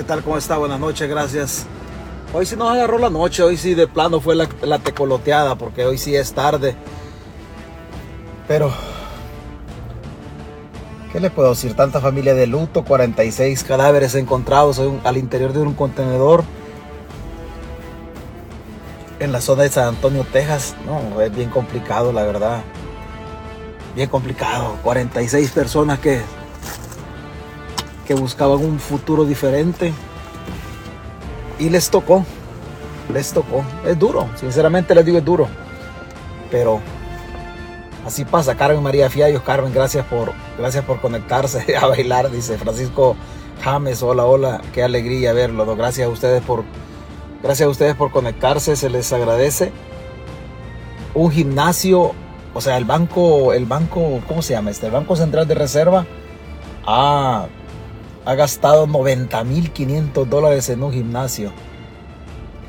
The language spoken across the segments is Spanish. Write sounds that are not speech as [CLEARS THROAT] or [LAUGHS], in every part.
¿qué tal? ¿Cómo está? Buenas noches, gracias. Hoy sí nos agarró la noche, hoy sí de plano fue la, la tecoloteada, porque hoy sí es tarde. Pero, ¿qué le puedo decir? Tanta familia de luto, 46 cadáveres encontrados al interior de un contenedor en la zona de San Antonio, Texas. No, es bien complicado, la verdad. Bien complicado. 46 personas que buscaban un futuro diferente. Y les tocó, les tocó. Es duro, sinceramente les digo es duro. Pero así pasa. Carmen María Fiallos, Carmen, gracias por, gracias por conectarse [LAUGHS] a bailar, dice Francisco James. Hola, hola, qué alegría verlo. Gracias a ustedes por, gracias a ustedes por conectarse, se les agradece. Un gimnasio, o sea, el banco, el banco, ¿cómo se llama este? El Banco Central de Reserva. Ah, ha gastado 90.500 dólares en un gimnasio.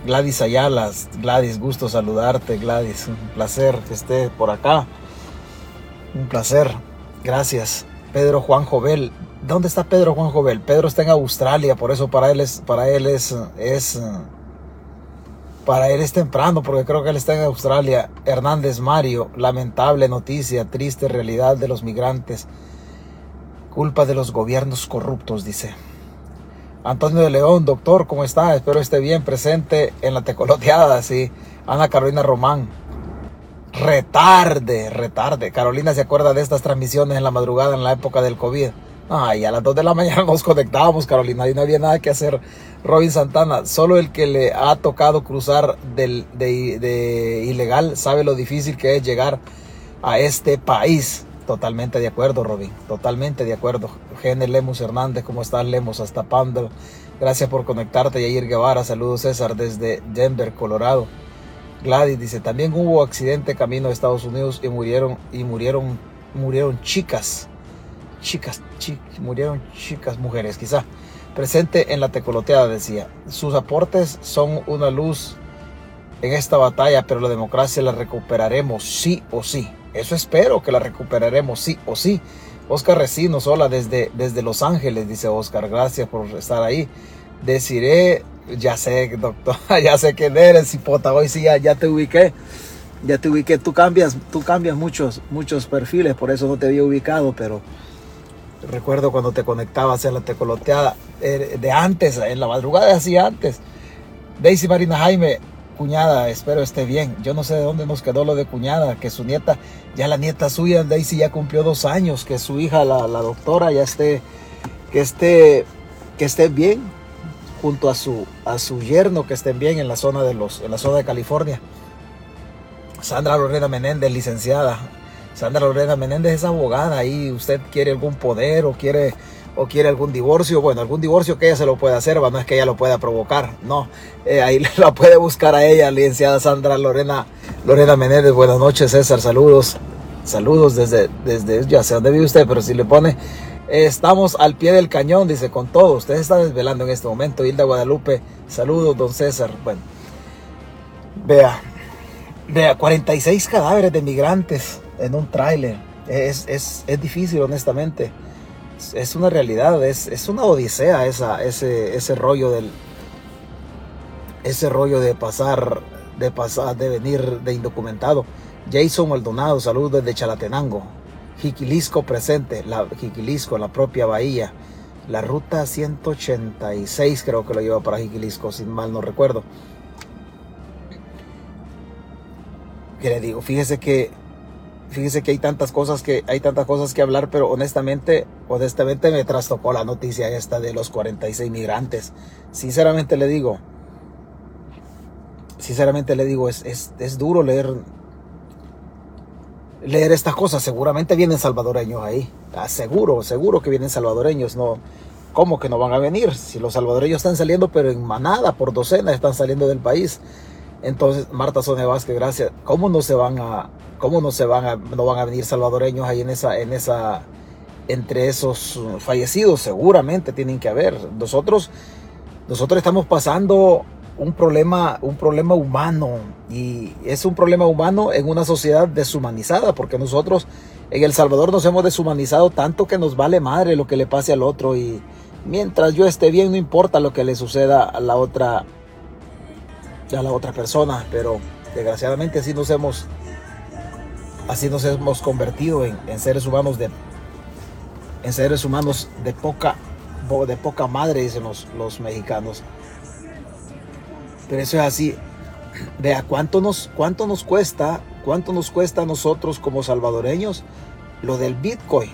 Gladys Ayala, Gladys, gusto saludarte, Gladys. Un placer que esté por acá. Un placer. Gracias. Pedro Juan Jovel. ¿Dónde está Pedro Juan Jovel? Pedro está en Australia, por eso para él es, para él es, es, para él es temprano, porque creo que él está en Australia. Hernández Mario, lamentable noticia, triste realidad de los migrantes. Culpa de los gobiernos corruptos, dice. Antonio de León, doctor, ¿cómo está? Espero esté bien presente en la tecoloteada, sí. Ana Carolina Román. Retarde, retarde. Carolina se acuerda de estas transmisiones en la madrugada en la época del COVID. Ay, a las 2 de la [LAUGHS] mañana nos conectábamos, Carolina, y no había nada que hacer. Robin Santana, solo el que le ha tocado cruzar del, de, de ilegal sabe lo difícil que es llegar a este país. Totalmente de acuerdo, Robin. Totalmente de acuerdo. Gene Lemus Hernández, ¿cómo estás, Lemus? Hasta Pando. Gracias por conectarte. Yair Guevara, saludos, César, desde Denver, Colorado. Gladys dice, también hubo accidente camino a Estados Unidos y murieron, y murieron, murieron chicas. Chicas, murieron chicas, mujeres, quizá. Presente en la tecoloteada, decía. Sus aportes son una luz en esta batalla, pero la democracia la recuperaremos sí o sí. Eso espero que la recuperaremos sí o sí. Oscar Recinos, hola desde, desde Los Ángeles, dice Oscar, gracias por estar ahí. Deciré, ya sé, doctor, [LAUGHS] ya sé quién eres, hipota, hoy sí ya, te ubiqué. Ya te ubiqué, tú cambias, tú cambias muchos, muchos perfiles, por eso no te había ubicado, pero recuerdo cuando te conectabas en la tecoloteada eh, de antes, en la madrugada así antes. Daisy Marina Jaime, cuñada, espero esté bien. Yo no sé de dónde nos quedó lo de cuñada, que su nieta, ya la nieta suya, Daisy ya cumplió dos años, que su hija, la, doctora, ya esté, que esté, que esté bien junto a su, a su yerno, que estén bien en la zona de los, en la zona de California. Sandra Lorena Menéndez, licenciada. Sandra Lorena Menéndez es abogada y usted quiere algún poder o quiere o quiere algún divorcio, bueno, algún divorcio que ella se lo pueda hacer, no es que ella lo pueda provocar, no, eh, ahí [LAUGHS] la puede buscar a ella, licenciada Sandra Lorena, Lorena Menéndez, buenas noches César, saludos, saludos desde, desde, ya sé dónde vive usted, pero si le pone, estamos al pie del cañón, dice, con todo, usted está desvelando en este momento, Hilda Guadalupe, saludos don César, bueno, vea, vea, 46 cadáveres de migrantes en un tráiler, es, es, es difícil honestamente, es una realidad, es, es una odisea esa, ese, ese rollo del ese rollo de pasar, de pasar, de venir de indocumentado. Jason Maldonado, saludos desde Chalatenango. Jiquilisco presente, la Jiquilisco, la propia bahía. La ruta 186 creo que lo lleva para Jiquilisco, si mal no recuerdo. ¿Qué le digo? Fíjese que fíjese que hay tantas cosas que hay tantas cosas que hablar, pero honestamente, honestamente me trastocó la noticia esta de los 46 migrantes. Sinceramente le digo, sinceramente le digo, es, es, es duro leer leer estas cosas. Seguramente vienen salvadoreños ahí. Ah, seguro, seguro que vienen salvadoreños. No, ¿Cómo que no van a venir? Si los salvadoreños están saliendo, pero en manada, por docenas, están saliendo del país. Entonces, Marta Sonia Vázquez, gracias. ¿Cómo no se van a, cómo no se van a, no van a venir salvadoreños ahí en esa, en esa, entre esos fallecidos? Seguramente tienen que haber. Nosotros, nosotros estamos pasando un problema, un problema humano y es un problema humano en una sociedad deshumanizada porque nosotros en El Salvador nos hemos deshumanizado tanto que nos vale madre lo que le pase al otro y mientras yo esté bien, no importa lo que le suceda a la otra, a la otra persona, pero desgraciadamente así nos hemos, así nos hemos convertido en, seres humanos de, en seres humanos de poca, de poca madre, dicen los, los mexicanos. Pero eso es así. Vea cuánto nos, cuánto nos cuesta, cuánto nos cuesta a nosotros como salvadoreños lo del Bitcoin.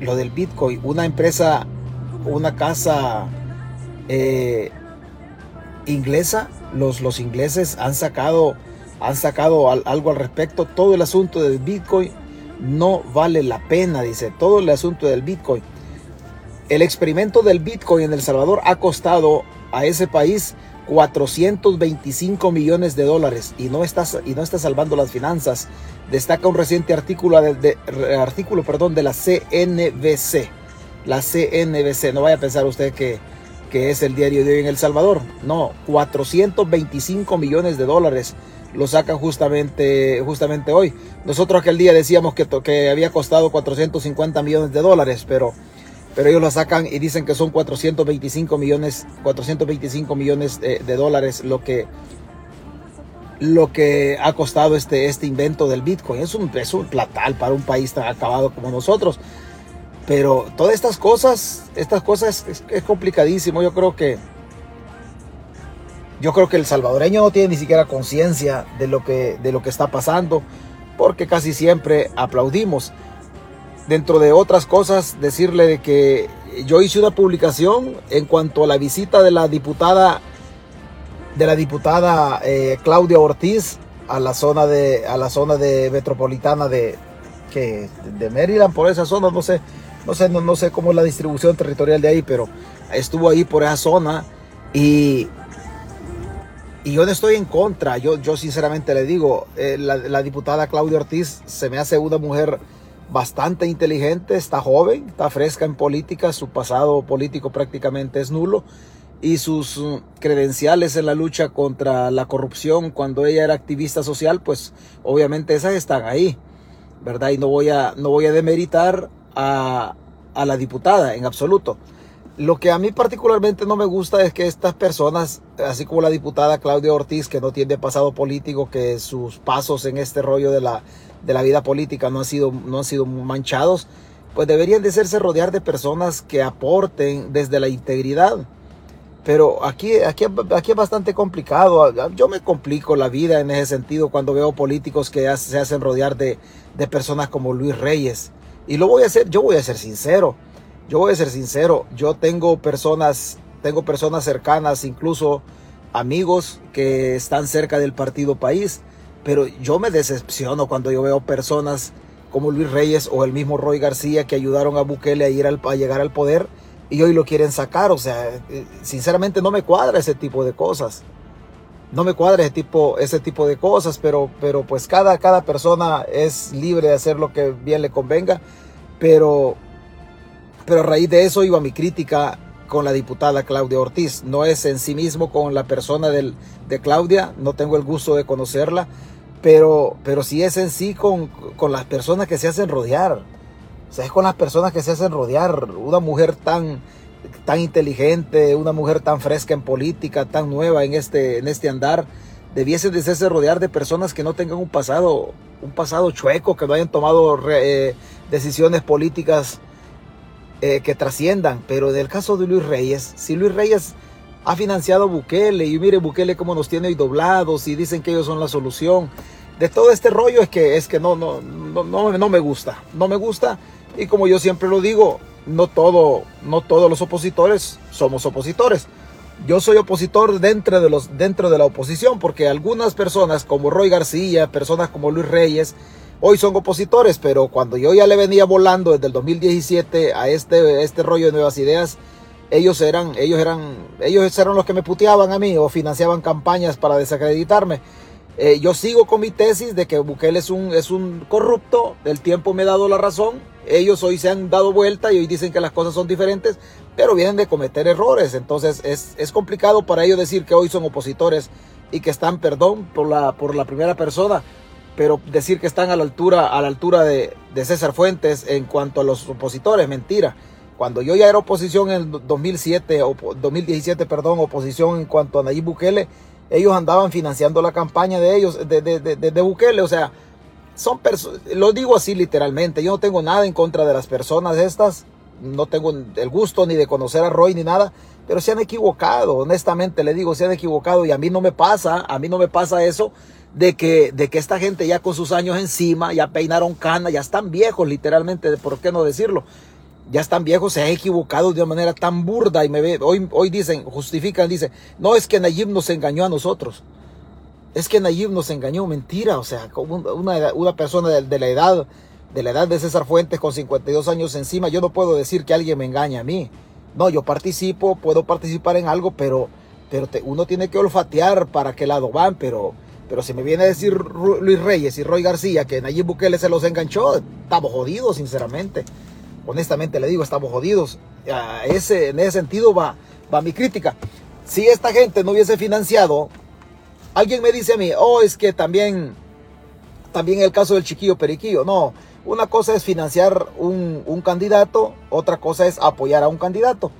Lo del Bitcoin. Una empresa, una casa eh, inglesa, los, los ingleses han sacado, han sacado algo al respecto. Todo el asunto del Bitcoin no vale la pena, dice. Todo el asunto del Bitcoin. El experimento del Bitcoin en El Salvador ha costado a ese país 425 millones de dólares y no está, y no está salvando las finanzas. Destaca un reciente artículo de, artículo, perdón, de la CNBC. La CNBC, no vaya a pensar usted que, que es el diario de hoy en El Salvador. No, 425 millones de dólares lo sacan justamente, justamente hoy. Nosotros aquel día decíamos que, que había costado 450 millones de dólares, pero pero ellos lo sacan y dicen que son 425 millones, 425 millones de, dólares lo que, lo que ha costado este, este invento del Bitcoin. Es un, es un platal para un país tan acabado como nosotros. Pero todas estas cosas, estas cosas es, complicadísimo. Yo creo que yo creo que el salvadoreño no tiene ni siquiera conciencia de lo que de lo que está pasando, porque casi siempre aplaudimos. Dentro de otras cosas, decirle de que yo hice una publicación en cuanto a la visita de la diputada de la diputada eh, Claudia Ortiz a la zona de a la zona de metropolitana de que de Maryland por esa zona no sé no sé no, sé cómo es la distribución territorial de ahí pero estuvo ahí por esa zona y y yo no estoy en contra yo yo sinceramente le digo eh, la, la diputada Claudia Ortiz se me hace una mujer bastante inteligente, está joven, está fresca en política, su pasado político prácticamente es nulo y sus uh, credenciales en la lucha contra la corrupción cuando ella era activista social, pues obviamente esas están ahí, ¿verdad? Y no voy a, no voy a demeritar a, a la diputada en absoluto. Lo que a mí particularmente no me gusta es que estas personas, así como la diputada Claudia Ortiz, que no tiene pasado político, que sus pasos en este rollo de la de la vida política no han sido, no han sido manchados, pues deberían de hacerse rodear de personas que aporten desde la integridad. Pero aquí, aquí, aquí es bastante complicado. Yo me complico la vida en ese sentido cuando veo políticos que se hacen rodear de, de personas como Luis Reyes. Y lo voy a hacer, yo voy a ser sincero. Yo voy a ser sincero. Yo tengo personas, tengo personas cercanas, incluso amigos que están cerca del partido país pero yo me decepciono cuando yo veo personas como Luis Reyes o el mismo Roy García que ayudaron a Bukele a, ir al, a llegar al poder y hoy lo quieren sacar. O sea, eh, sinceramente no me cuadra ese tipo de cosas. No me cuadra ese tipo, ese tipo de cosas, pero, pero pues cada, cada persona es libre de hacer lo que bien le convenga. Pero, pero a raíz de eso iba mi crítica con la diputada Claudia Ortiz. No es en sí mismo con la persona del, de Claudia, no tengo el gusto de conocerla, pero, pero sí es en sí con, con las personas que se hacen rodear. O sea, es con las personas que se hacen rodear. Una mujer tan, tan inteligente, una mujer tan fresca en política, tan nueva en este, en este andar, debiese de hacerse rodear de personas que no tengan un pasado, un pasado chueco, que no hayan tomado eh, decisiones políticas eh, que trasciendan. Pero en el caso de Luis Reyes, si Luis Reyes ha financiado Bukele y mire Bukele cómo nos tiene hoy doblados y dicen que ellos son la solución. De todo este rollo es que, es que no, no, no, no, no me gusta, no me gusta. Y como yo siempre lo digo, no, todo, no todos los opositores somos opositores. Yo soy opositor dentro de, los, dentro de la oposición porque algunas personas como Roy García, personas como Luis Reyes, hoy son opositores, pero cuando yo ya le venía volando desde el 2017 a este, este rollo de nuevas ideas, ellos eran, ellos eran, ellos eran los que me puteaban a mí o financiaban campañas para desacreditarme. Eh, yo sigo con mi tesis de que Bukele es un, es un corrupto, el tiempo me ha dado la razón, ellos hoy se han dado vuelta y hoy dicen que las cosas son diferentes, pero vienen de cometer errores, entonces es, es complicado para ellos decir que hoy son opositores y que están, perdón por la, por la primera persona, pero decir que están a la altura, a la altura de, César Fuentes en cuanto a los opositores, mentira. Cuando yo ya era oposición en 2007, o 2017, perdón, oposición en cuanto a Nayib Bukele, ellos andaban financiando la campaña de ellos, de, de, de, de Bukele. O sea, son lo digo así literalmente. Yo no tengo nada en contra de las personas estas. No tengo el gusto ni de conocer a Roy ni nada. Pero se han equivocado, honestamente le digo, se han equivocado. Y a mí no me pasa, a mí no me pasa eso de que, de que esta gente ya con sus años encima, ya peinaron cana, ya están viejos literalmente, ¿por qué no decirlo? Ya están viejos, se ha equivocado de una manera tan burda y me ve, hoy, hoy dicen, justifican, dicen, no es que Nayib nos engañó a nosotros. Es que Nayib nos engañó, mentira, o sea, una, una persona de, la edad, de la edad de César Fuentes con 52 años encima, yo no puedo decir que alguien me engañe a mí. No, yo participo, puedo participar en algo, pero, pero uno tiene que olfatear para qué lado van, pero, pero si me viene a decir Luis Reyes y Roy García que Nayib Bukele se los enganchó, estamos jodidos, sinceramente honestamente le digo, estamos jodidos. ese, en ese sentido va, va mi crítica. Si esta gente no hubiese financiado, alguien me dice a mí, oh, es que también, también el caso del chiquillo periquillo. No, una cosa es financiar un, candidato, otra cosa es apoyar a un candidato.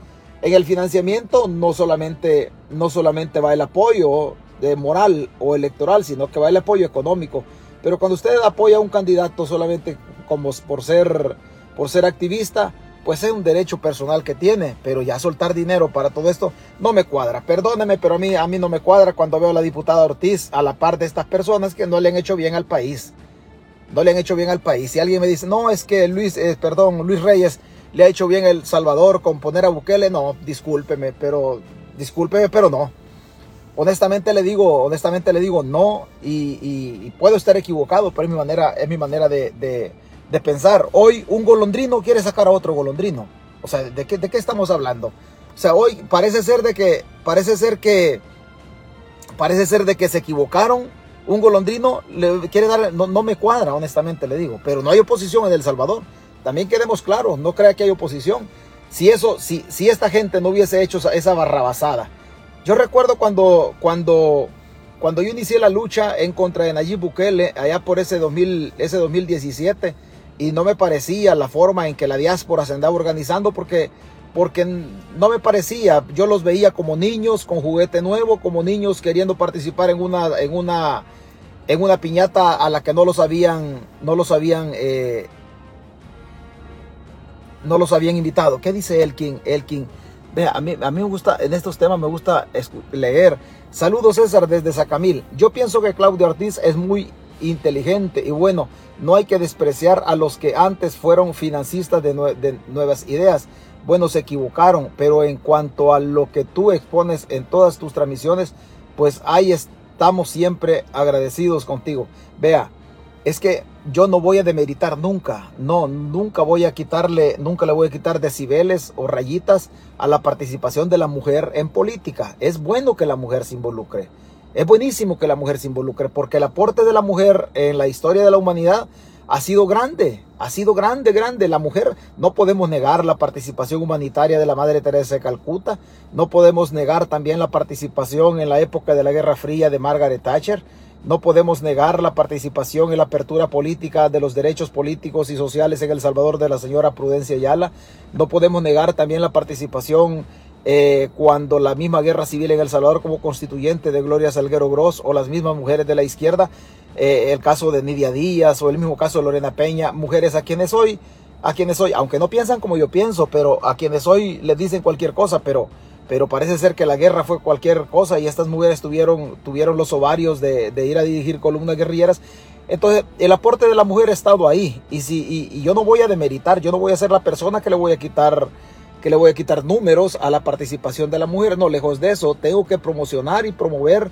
En el financiamiento no solamente, no solamente va el apoyo de moral o electoral, sino que va el apoyo económico. Pero cuando usted apoya a un candidato solamente como por ser por ser activista, pues es un derecho personal que tiene, pero ya soltar dinero para todo esto no me cuadra. Perdóneme, pero a mí, a mí no me cuadra cuando veo a la diputada Ortiz a la par de estas personas que no le han hecho bien al país. No le han hecho bien al país. Si alguien me dice, no, es que Luis, eh, perdón, Luis Reyes le ha hecho bien El Salvador con poner a Bukele, no, discúlpeme, pero, discúlpeme, pero no. Honestamente le digo, honestamente le digo no y, puedo estar equivocado, pero es mi manera, es mi manera de pensar, hoy un golondrino quiere sacar a otro golondrino. O sea, ¿de qué, de qué estamos hablando? O sea, hoy parece ser de que, parece ser que, parece ser de que se equivocaron. Un golondrino le quiere dar, no, no me cuadra, honestamente le digo, pero no hay oposición en El Salvador. También quedemos claros, no crea que hay oposición. Si eso, si, si esta gente no hubiese hecho esa, barrabasada. Yo recuerdo cuando, cuando, cuando yo inicié la lucha en contra de Nayib Bukele, allá por ese, 2000, ese 2017, y no me parecía la forma en que la diáspora se andaba organizando porque, porque no me parecía, yo los veía como niños con juguete nuevo, como niños queriendo participar en una, en una, en una piñata a la que no los habían, no los habían, eh, no los habían invitado. ¿Qué dice Elkin? Elkin, vea, a mí, a mí me gusta, en estos temas me gusta leer. Saludos César desde Sacamil. Yo pienso que Claudio Ortiz es muy inteligente y bueno, no hay que despreciar a los que antes fueron financistas de, nuevas ideas. Bueno, se equivocaron, pero en cuanto a lo que tú expones en todas tus transmisiones, pues ahí estamos siempre agradecidos contigo. Vea, es que yo no voy a demeritar nunca, no, nunca voy a quitarle, nunca le voy a quitar decibeles o rayitas a la participación de la mujer en política. Es bueno que la mujer se involucre. Es buenísimo que la mujer se involucre porque el aporte de la mujer en la historia de la humanidad ha sido grande, ha sido grande, grande. La mujer, no podemos negar la participación humanitaria de la Madre Teresa de Calcuta, no podemos negar también la participación en la época de la Guerra Fría de Margaret Thatcher, no podemos negar la participación en la apertura política de los derechos políticos y sociales en El Salvador de la señora Prudencia Ayala, no podemos negar también la participación eh, cuando la misma guerra civil en El Salvador como constituyente de Gloria Salguero Gross o las mismas mujeres de la izquierda, eh, el caso de Nidia Díaz o el mismo caso de Lorena Peña, mujeres a quienes hoy, a quienes hoy, aunque no piensan como yo pienso, pero a quienes hoy les dicen cualquier cosa, pero, pero parece ser que la guerra fue cualquier cosa y estas mujeres tuvieron, tuvieron los ovarios de, ir a dirigir columnas guerrilleras. Entonces, el aporte de la mujer ha estado ahí. Y, si, y yo no voy a demeritar, yo no voy a ser la persona que le voy a quitar que le voy a quitar números a la participación de la mujer. No, lejos de eso, tengo que promocionar y promover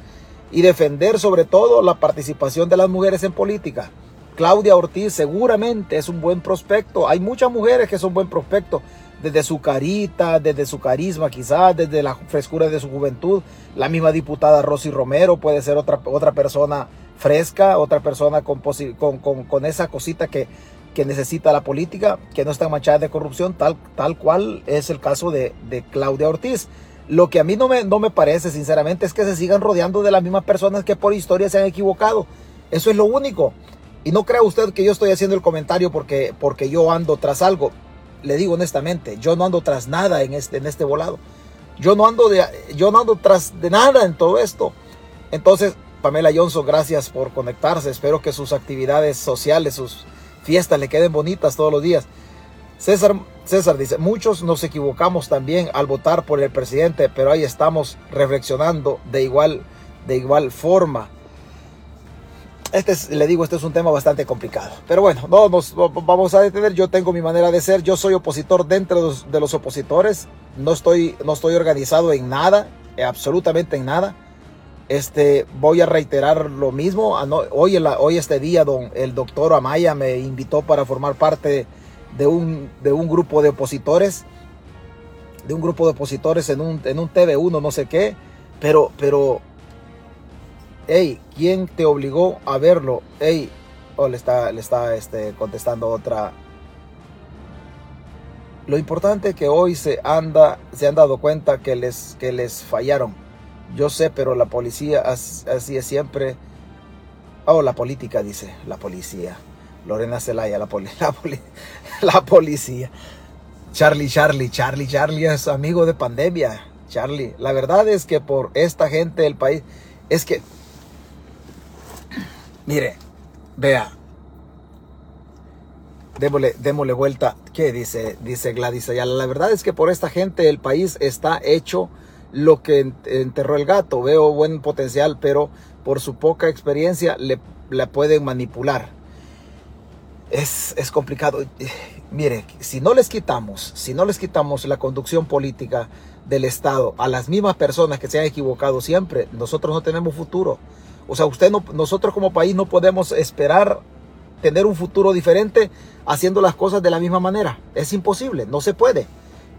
y defender sobre todo la participación de las mujeres en política. Claudia Ortiz seguramente es un buen prospecto. Hay muchas mujeres que son buen prospecto, desde su carita, desde su carisma quizás, desde la frescura de su juventud. La misma diputada Rosy Romero puede ser otra, otra persona fresca, otra persona con, con, con, con esa cosita que que necesita la política, que no está manchada de corrupción, tal, tal cual es el caso de, Claudia Ortiz. Lo que a mí no me, no me parece, sinceramente, es que se sigan rodeando de las mismas personas que por historia se han equivocado. Eso es lo único. Y no crea usted que yo estoy haciendo el comentario porque, porque yo ando tras algo. le digo honestamente, yo no ando tras nada en este, en este volado. Yo no ando de, yo no ando tras de nada en todo esto. Entonces, Pamela Johnson, gracias por conectarse. Espero que sus actividades sociales, sus fiestas le queden bonitas todos los días. César, César dice, muchos nos equivocamos también al votar por el presidente, pero ahí estamos reflexionando de igual, de igual forma. Este es, le digo, este es un tema bastante complicado. Pero bueno, no nos vamos a detener. Yo tengo mi manera de ser. Yo soy opositor dentro de los, opositores. No estoy, no estoy organizado en nada, absolutamente en nada. Este, voy a reiterar lo mismo. Hoy, hoy este día don, el doctor Amaya me invitó para formar parte de un, de un grupo de opositores. De un grupo de opositores en un, en un TV1, no sé qué. Pero, pero, hey, ¿quién te obligó a verlo? Hey, oh, le está, le está este, contestando otra. Lo importante es que hoy se, anda, se han dado cuenta que les, que les fallaron yo sé, pero la policía es siempre. Oh, la política, dice la policía. Lorena Zelaya, la, [LAUGHS] la, la policía. Charlie, Charlie, Charlie, Charlie es amigo de pandemia. Charlie, la verdad es que por esta gente del país, es que, mire, vea, démosle, démosle vuelta. ¿Qué dice? Dice Gladys Ayala. La verdad es que por esta gente el país está hecho lo que enterró el gato. Veo buen potencial, pero por su poca experiencia le, la pueden manipular. Es, es, complicado. Mire, si no les quitamos, si no les quitamos la conducción política del Estado a las mismas personas que se han equivocado siempre, nosotros no tenemos futuro. O sea, usted no, nosotros como país no podemos esperar tener un futuro diferente haciendo las cosas de la misma manera. Es imposible, no se puede.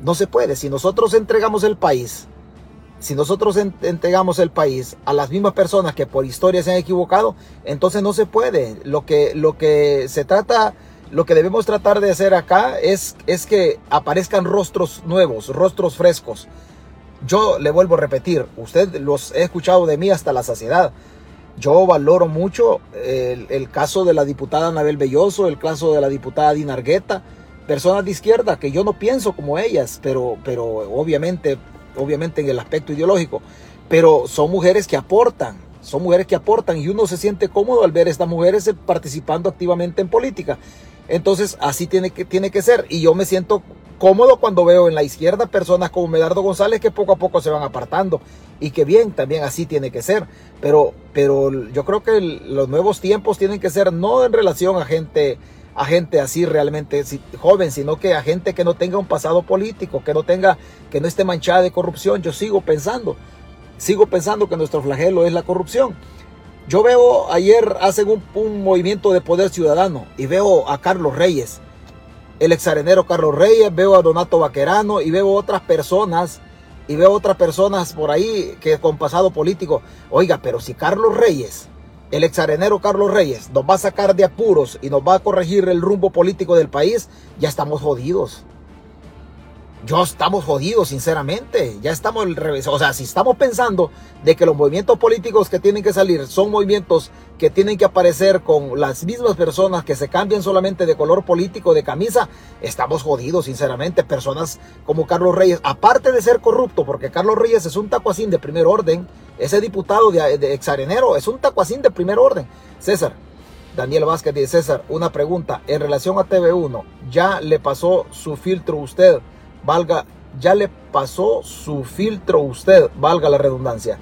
No se puede. Si nosotros entregamos el país si nosotros entregamos el país a las mismas personas que por historia se han equivocado, entonces no se puede. Lo que, lo que se trata, lo que debemos tratar de hacer acá es, es que aparezcan rostros nuevos, rostros frescos. Yo le vuelvo a repetir, usted los he escuchado de mí hasta la saciedad. Yo valoro mucho el, caso de la diputada Anabel Belloso, el caso de la diputada Dina Argueta, personas de izquierda que yo no pienso como ellas, pero, pero obviamente obviamente en el aspecto ideológico, pero son mujeres que aportan, son mujeres que aportan y uno se siente cómodo al ver a estas mujeres participando activamente en política. Entonces así tiene que, tiene que ser y yo me siento cómodo cuando veo en la izquierda personas como Medardo González que poco a poco se van apartando y que bien, también así tiene que ser. Pero, pero yo creo que los nuevos tiempos tienen que ser no en relación a gente a gente así realmente joven, sino que a gente que no tenga un pasado político, que no tenga, que no esté manchada de corrupción. Yo sigo pensando, sigo pensando que nuestro flagelo es la corrupción. Yo veo, ayer hacen un, un movimiento de poder ciudadano y veo a Carlos Reyes, el exarenero Carlos Reyes, veo a Donato Vaquerano y veo otras personas y veo otras personas por ahí que con pasado político. Oiga, pero si Carlos Reyes el exarenero Carlos Reyes nos va a sacar de apuros y nos va a corregir el rumbo político del país, ya estamos jodidos. Yo estamos jodidos, sinceramente. Ya estamos al revés. O sea, si estamos pensando de que los movimientos políticos que tienen que salir son movimientos que tienen que aparecer con las mismas personas que se cambian solamente de color político, de camisa, estamos jodidos, sinceramente. Personas como Carlos Reyes, aparte de ser corrupto, porque Carlos Reyes es un tacuacín de primer orden, ese diputado de, exarenero es un tacuacín de primer orden. César, Daniel Vázquez dice, César, una pregunta. En relación a TV1, ¿ya le pasó su filtro usted? Valga, ya le pasó su filtro usted, valga la redundancia.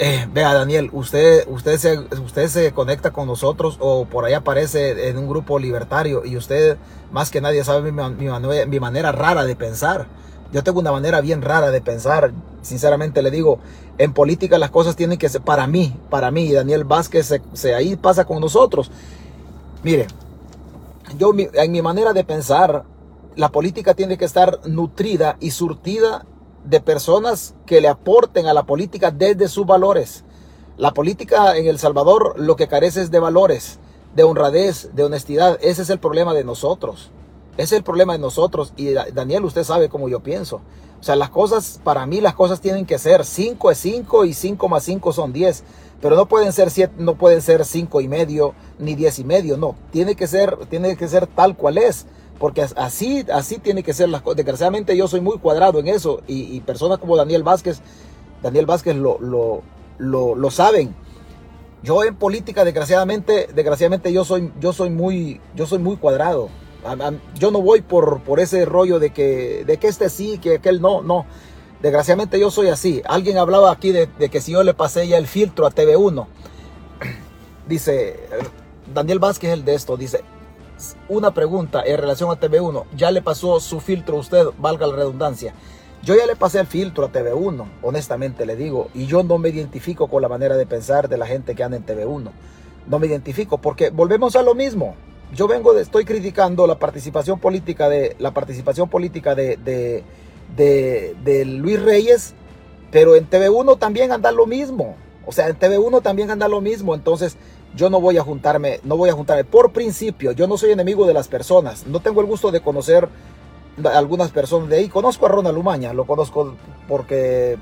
Eh, vea, Daniel, usted, usted, se, usted se conecta con nosotros o por ahí aparece en un grupo libertario y usted más que nadie sabe mi, mi manera rara de pensar. Yo tengo una manera bien rara de pensar. Sinceramente le digo, en política las cosas tienen que ser para mí, para mí. Daniel Vázquez se, ahí pasa con nosotros. Mire, yo en mi manera de pensar, la política tiene que estar nutrida y surtida de personas que le aporten a la política desde sus valores. La política en El Salvador lo que carece es de valores, de honradez, de honestidad. Ese es el problema de nosotros. Ese es el problema de nosotros. Y Daniel, usted sabe cómo yo pienso. O sea, las cosas, para mí las cosas tienen que ser 5 es 5 y 5 más 5 son 10. Pero no pueden ser 7, no pueden ser 5 y medio ni 10 y medio. No, tiene que ser, tiene que ser tal cual es. Porque así, así tiene que ser las cosas. Desgraciadamente yo soy muy cuadrado en eso y, personas como Daniel Vázquez, Daniel Vázquez lo, lo, lo, saben. Yo en política, desgraciadamente, desgraciadamente yo soy, yo soy muy, yo soy muy cuadrado. Yo no voy por, por ese rollo de que, de que este sí, que aquel no, no. Desgraciadamente yo soy así. Alguien hablaba aquí de, de que si yo le pasé ya el filtro a TV1. [CLEARS THROAT] Dice, Daniel Vázquez el de esto, dice, una pregunta en relación a TV1. ¿Ya le pasó su filtro a usted, valga la redundancia? Yo ya le pasé el filtro a TV1, honestamente le digo, y yo no me identifico con la manera de pensar de la gente que anda en TV1. No me identifico porque volvemos a lo mismo. Yo vengo de, estoy criticando la participación política de la participación política de, de, de, de Luis Reyes, pero en TV1 también anda lo mismo. O sea, en TV1 también anda lo mismo. Entonces, yo no voy a juntarme, no voy a juntarme. Por principio, yo no soy enemigo de las personas. No tengo el gusto de conocer algunas personas de ahí. Conozco a Ronald Lumaña, lo conozco porque,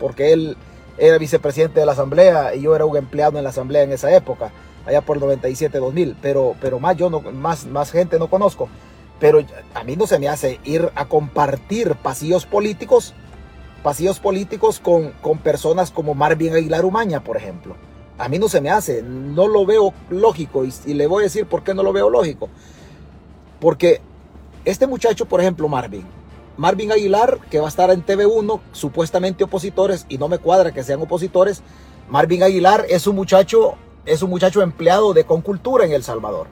porque él era vicepresidente de la asamblea y yo era un empleado en la asamblea en esa época, allá por el 97-2000. Pero, pero más yo no, más, más gente no conozco. Pero a mí no se me hace ir a compartir pasillos políticos, pasillos políticos con, con personas como Marvin Aguilar Umaña, por ejemplo. A mí no se me hace, no lo veo lógico y, le voy a decir por qué no lo veo lógico. Porque este muchacho, por ejemplo, Marvin, Marvin Aguilar, que va a estar en TV1, supuestamente opositores, y no me cuadra que sean opositores, Marvin Aguilar es un muchacho, es un muchacho empleado de Concultura en El Salvador.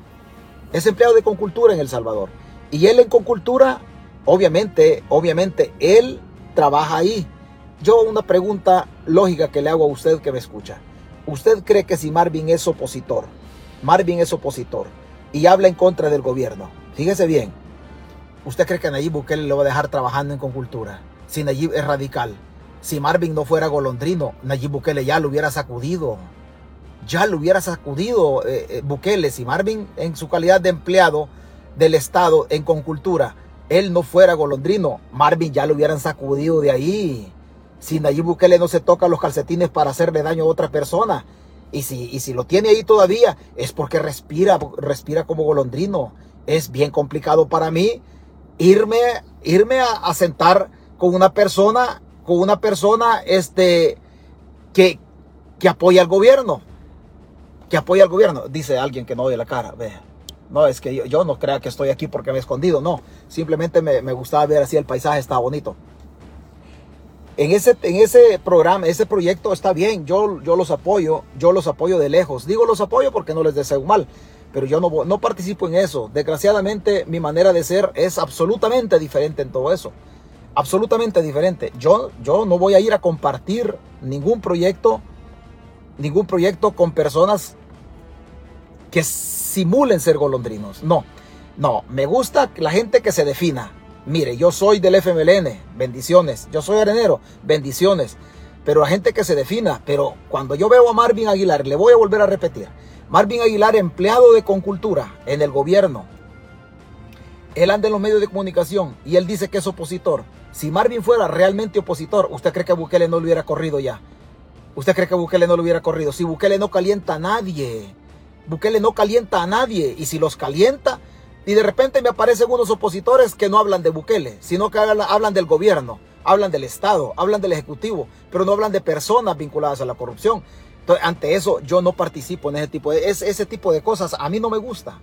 Es empleado de Concultura en El Salvador. Y él en Concultura, obviamente, obviamente, él trabaja ahí. Yo una pregunta lógica que le hago a usted que me escucha. ¿Usted cree que si Marvin es opositor, Marvin es opositor y habla en contra del gobierno, fíjese bien, ¿usted cree que Nayib Bukele lo va a dejar trabajando en Concultura? Si Nayib es radical, si Marvin no fuera golondrino, Nayib Bukele ya lo hubiera sacudido. Ya lo hubiera sacudido eh, eh, Bukele. Si Marvin, en su calidad de empleado del Estado en Concultura, él no fuera golondrino, Marvin ya lo hubieran sacudido de ahí. Si Nayib Bukele no se toca los calcetines para hacerle daño a otra persona. Y si, y si lo tiene ahí todavía, es porque respira, respira como golondrino. Es bien complicado para mí irme, irme a, sentar con una persona, con una persona este, que, que apoya al gobierno. Que apoya al gobierno. Dice alguien que no oye la cara. Ve. No, es que yo, no crea que estoy aquí porque me he escondido. No, simplemente me, me gustaba ver así el paisaje, está bonito en ese, en ese programa, ese proyecto está bien, yo, yo los apoyo, yo los apoyo de lejos. Digo los apoyo porque no les deseo mal, pero yo no, no participo en eso. Desgraciadamente mi manera de ser es absolutamente diferente en todo eso. Absolutamente diferente. Yo, yo no voy a ir a compartir ningún proyecto, ningún proyecto con personas que simulen ser golondrinos. No, no, me gusta la gente que se defina. Mire, yo soy del FMLN, bendiciones. Yo soy arenero, bendiciones. Pero a gente que se defina. Pero cuando yo veo a Marvin Aguilar, le voy a volver a repetir. Marvin Aguilar, empleado de Concultura en el gobierno. Él anda en los medios de comunicación y él dice que es opositor. Si Marvin fuera realmente opositor, ¿usted cree que Bukele no lo hubiera corrido ya? ¿Usted cree que Bukele no lo hubiera corrido? Si Bukele no calienta a nadie. Bukele no calienta a nadie. Y si los calienta, y de repente me aparecen unos opositores que no hablan de Bukele, sino que hablan, del gobierno, hablan del Estado, hablan del Ejecutivo, pero no hablan de personas vinculadas a la corrupción. Entonces, ante eso yo no participo en ese tipo de, ese, tipo de cosas. A mí no me gusta.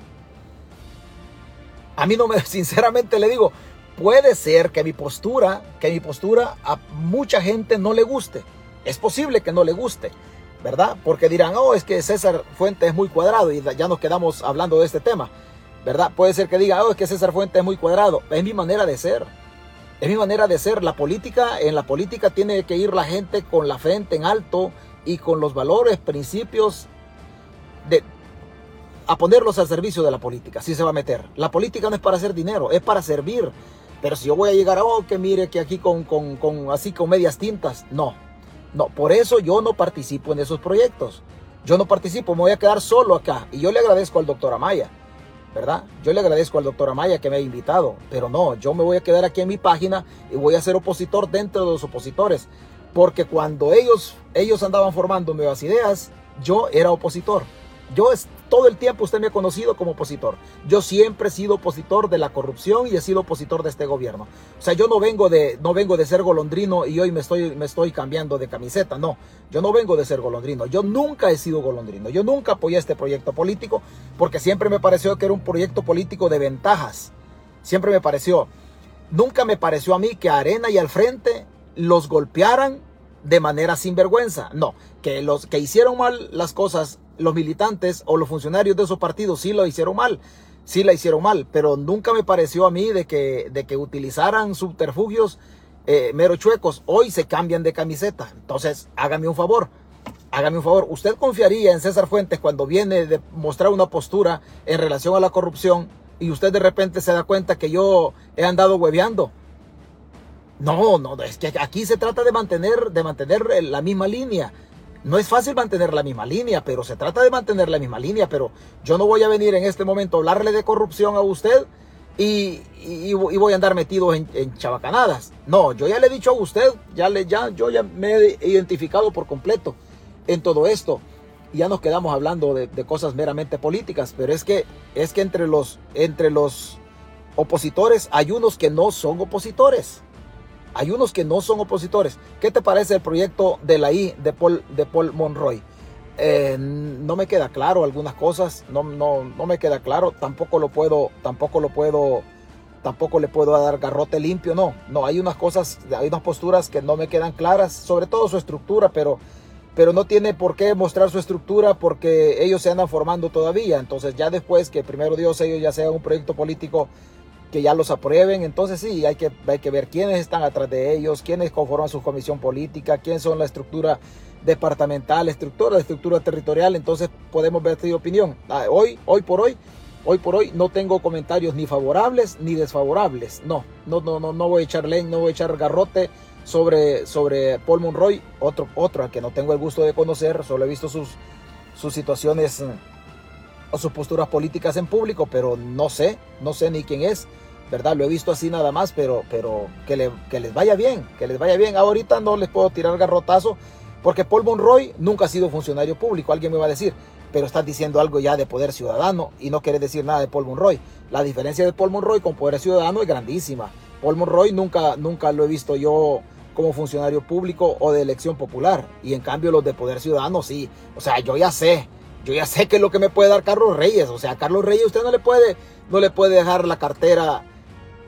A mí no me, [LAUGHS] sinceramente le digo, puede ser que mi postura, que mi postura a mucha gente no le guste. Es posible que no le guste, ¿verdad? Porque dirán, oh, es que César Fuente es muy cuadrado y ya nos quedamos hablando de este tema. ¿Verdad? Puede ser que diga, oh, es que César Fuentes es muy cuadrado. Es mi manera de ser. Es mi manera de ser. La política, en la política tiene que ir la gente con la frente en alto y con los valores, principios de a ponerlos al servicio de la política. Así se va a meter. La política no es para hacer dinero, es para servir. Pero si yo voy a llegar a, oh, que mire que aquí con, con, con así con medias tintas, no. No, por eso yo no participo en esos proyectos. Yo no participo, me voy a quedar solo acá. Y yo le agradezco al doctor Amaya ¿verdad? Yo le agradezco al doctor Amaya que me ha invitado, pero no, yo me voy a quedar aquí en mi página y voy a ser opositor dentro de los opositores, porque cuando ellos, ellos andaban formando nuevas ideas, yo era opositor. Yo todo el tiempo usted me ha conocido como opositor. Yo siempre he sido opositor de la corrupción y he sido opositor de este gobierno. O sea, yo no vengo de, no vengo de ser golondrino y hoy me estoy, me estoy cambiando de camiseta. No, yo no vengo de ser golondrino. Yo nunca he sido golondrino. Yo nunca apoyé este proyecto político porque siempre me pareció que era un proyecto político de ventajas. Siempre me pareció. Nunca me pareció a mí que Arena y al frente los golpearan de manera sinvergüenza. No, que los que hicieron mal las cosas, los militantes o los funcionarios de esos partidos sí lo hicieron mal, sí la hicieron mal, pero nunca me pareció a mí de que, de que utilizaran subterfugios eh, mero chuecos. Hoy se cambian de camiseta. Entonces, hágame un favor. Hágame un favor, ¿usted confiaría en César Fuentes cuando viene de mostrar una postura en relación a la corrupción y usted de repente se da cuenta que yo he andado hueveando? No, no, es que aquí se trata de mantener, de mantener la misma línea. No es fácil mantener la misma línea, pero se trata de mantener la misma línea. Pero yo no voy a venir en este momento a hablarle de corrupción a usted y, voy a andar metido en, chabacanadas. No, yo ya le he dicho a usted, ya le, ya, yo ya me he identificado por completo en todo esto. Ya nos quedamos hablando de, de, cosas meramente políticas, pero es que, es que entre los, entre los opositores hay unos que no son opositores. Hay unos que no son opositores. ¿Qué te parece el proyecto de la I de Paul, de Paul Monroy? Eh, no me queda claro algunas cosas, no, no, no me queda claro, tampoco lo puedo, tampoco lo puedo, tampoco le puedo dar garrote limpio, no, no, hay unas cosas, hay unas posturas que no me quedan claras, sobre todo su estructura, pero, pero no tiene por qué mostrar su estructura porque ellos se andan formando todavía, entonces ya después que primero Dios ellos ya sean un proyecto político que ya los aprueben. Entonces sí, hay que, hay que ver quiénes están atrás de ellos, quiénes conforman su comisión política, quiénes son la estructura departamental, estructura, estructura territorial. Entonces podemos ver tu opinión. Ah, hoy, hoy por hoy, hoy por hoy no tengo comentarios ni favorables ni desfavorables. No, no, no, no, no voy a echar leña, no voy a echar garrote sobre, sobre Paul Monroy, otro, otro al que no tengo el gusto de conocer, solo he visto sus, sus situaciones o sus posturas políticas en público, pero no sé, no sé ni quién es. ¿Verdad? Lo he visto así nada más, pero, pero que, le, que les vaya bien, que les vaya bien. Ahorita no les puedo tirar garrotazo, porque Paul Monroy nunca ha sido funcionario público, alguien me va a decir, pero estás diciendo algo ya de poder ciudadano y no quiere decir nada de Paul Monroy. La diferencia de Paul Monroy con poder ciudadano es grandísima. Paul Monroy nunca, nunca lo he visto yo como funcionario público o de elección popular. Y en cambio los de poder ciudadano sí. O sea, yo ya sé, yo ya sé que es lo que me puede dar Carlos Reyes. O sea, Carlos Reyes usted no le puede, no le puede dejar la cartera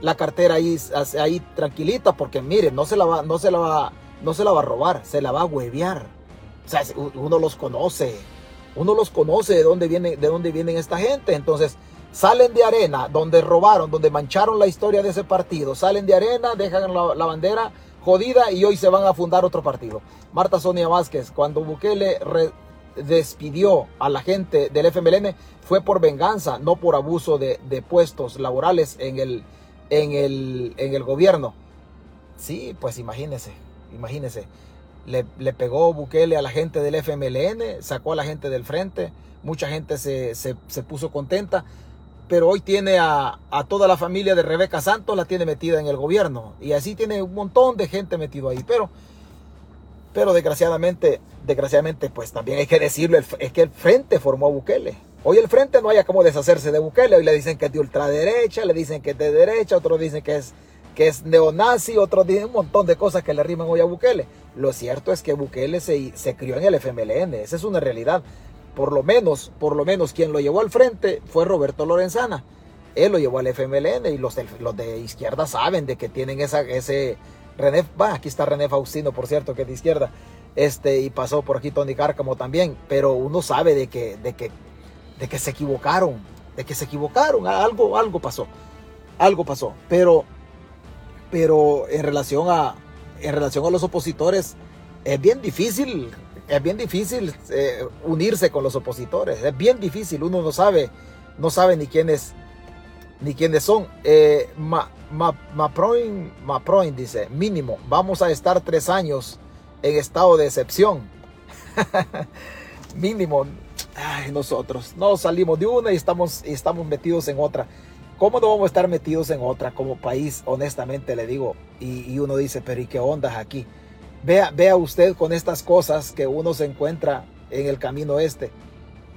la cartera ahí, ahí tranquilita, porque mire, no se la va, no se la va, no se la va a robar, se la va a huevear. O sea, uno los conoce, uno los conoce de dónde viene, de dónde vienen esta gente. Entonces, salen de arena, donde robaron, donde mancharon la historia de ese partido, salen de arena, dejan la, bandera jodida y hoy se van a fundar otro partido. Marta Sonia Vázquez, cuando Bukele despidió a la gente del FMLN, fue por venganza, no por abuso de, de puestos laborales en el, en el, en el gobierno. Sí, pues imagínese, imagínese. Le, le, pegó Bukele a la gente del FMLN, sacó a la gente del frente, mucha gente se, se, se puso contenta, pero hoy tiene a, a, toda la familia de Rebeca Santos, la tiene metida en el gobierno, y así tiene un montón de gente metido ahí, pero, pero desgraciadamente, desgraciadamente, pues también hay que decirlo, es que el frente formó a Bukele, Hoy el frente no haya cómo deshacerse de Bukele. Hoy le dicen que es de ultraderecha, le dicen que es de derecha, otros dicen que es, que es neonazi, otros dicen un montón de cosas que le riman hoy a Bukele. Lo cierto es que Bukele se, se crió en el FMLN, esa es una realidad. Por lo menos, por lo menos quien lo llevó al frente fue Roberto Lorenzana. Él lo llevó al FMLN y los de, los de izquierda saben de que tienen esa, ese René, va, aquí está René Faustino, por cierto, que es de izquierda, este, y pasó por aquí Tony Cárcamo también, pero uno sabe de que, de que de que se equivocaron, de que se equivocaron, algo, algo pasó, algo pasó. Pero, pero en relación a, en relación a los opositores, es bien difícil, es bien difícil eh, unirse con los opositores, es bien difícil, uno no sabe, no sabe ni quiénes, ni quiénes son. Eh, Ma, Maproin dice, mínimo, vamos a estar tres años en estado de excepción. [LAUGHS] mínimo, ay, nosotros no salimos de una y estamos, estamos metidos en otra. ¿Cómo no vamos a estar metidos en otra como país? Honestamente le digo. Y, uno dice, pero ¿y qué onda aquí? Vea, vea usted con estas cosas que uno se encuentra en el camino este.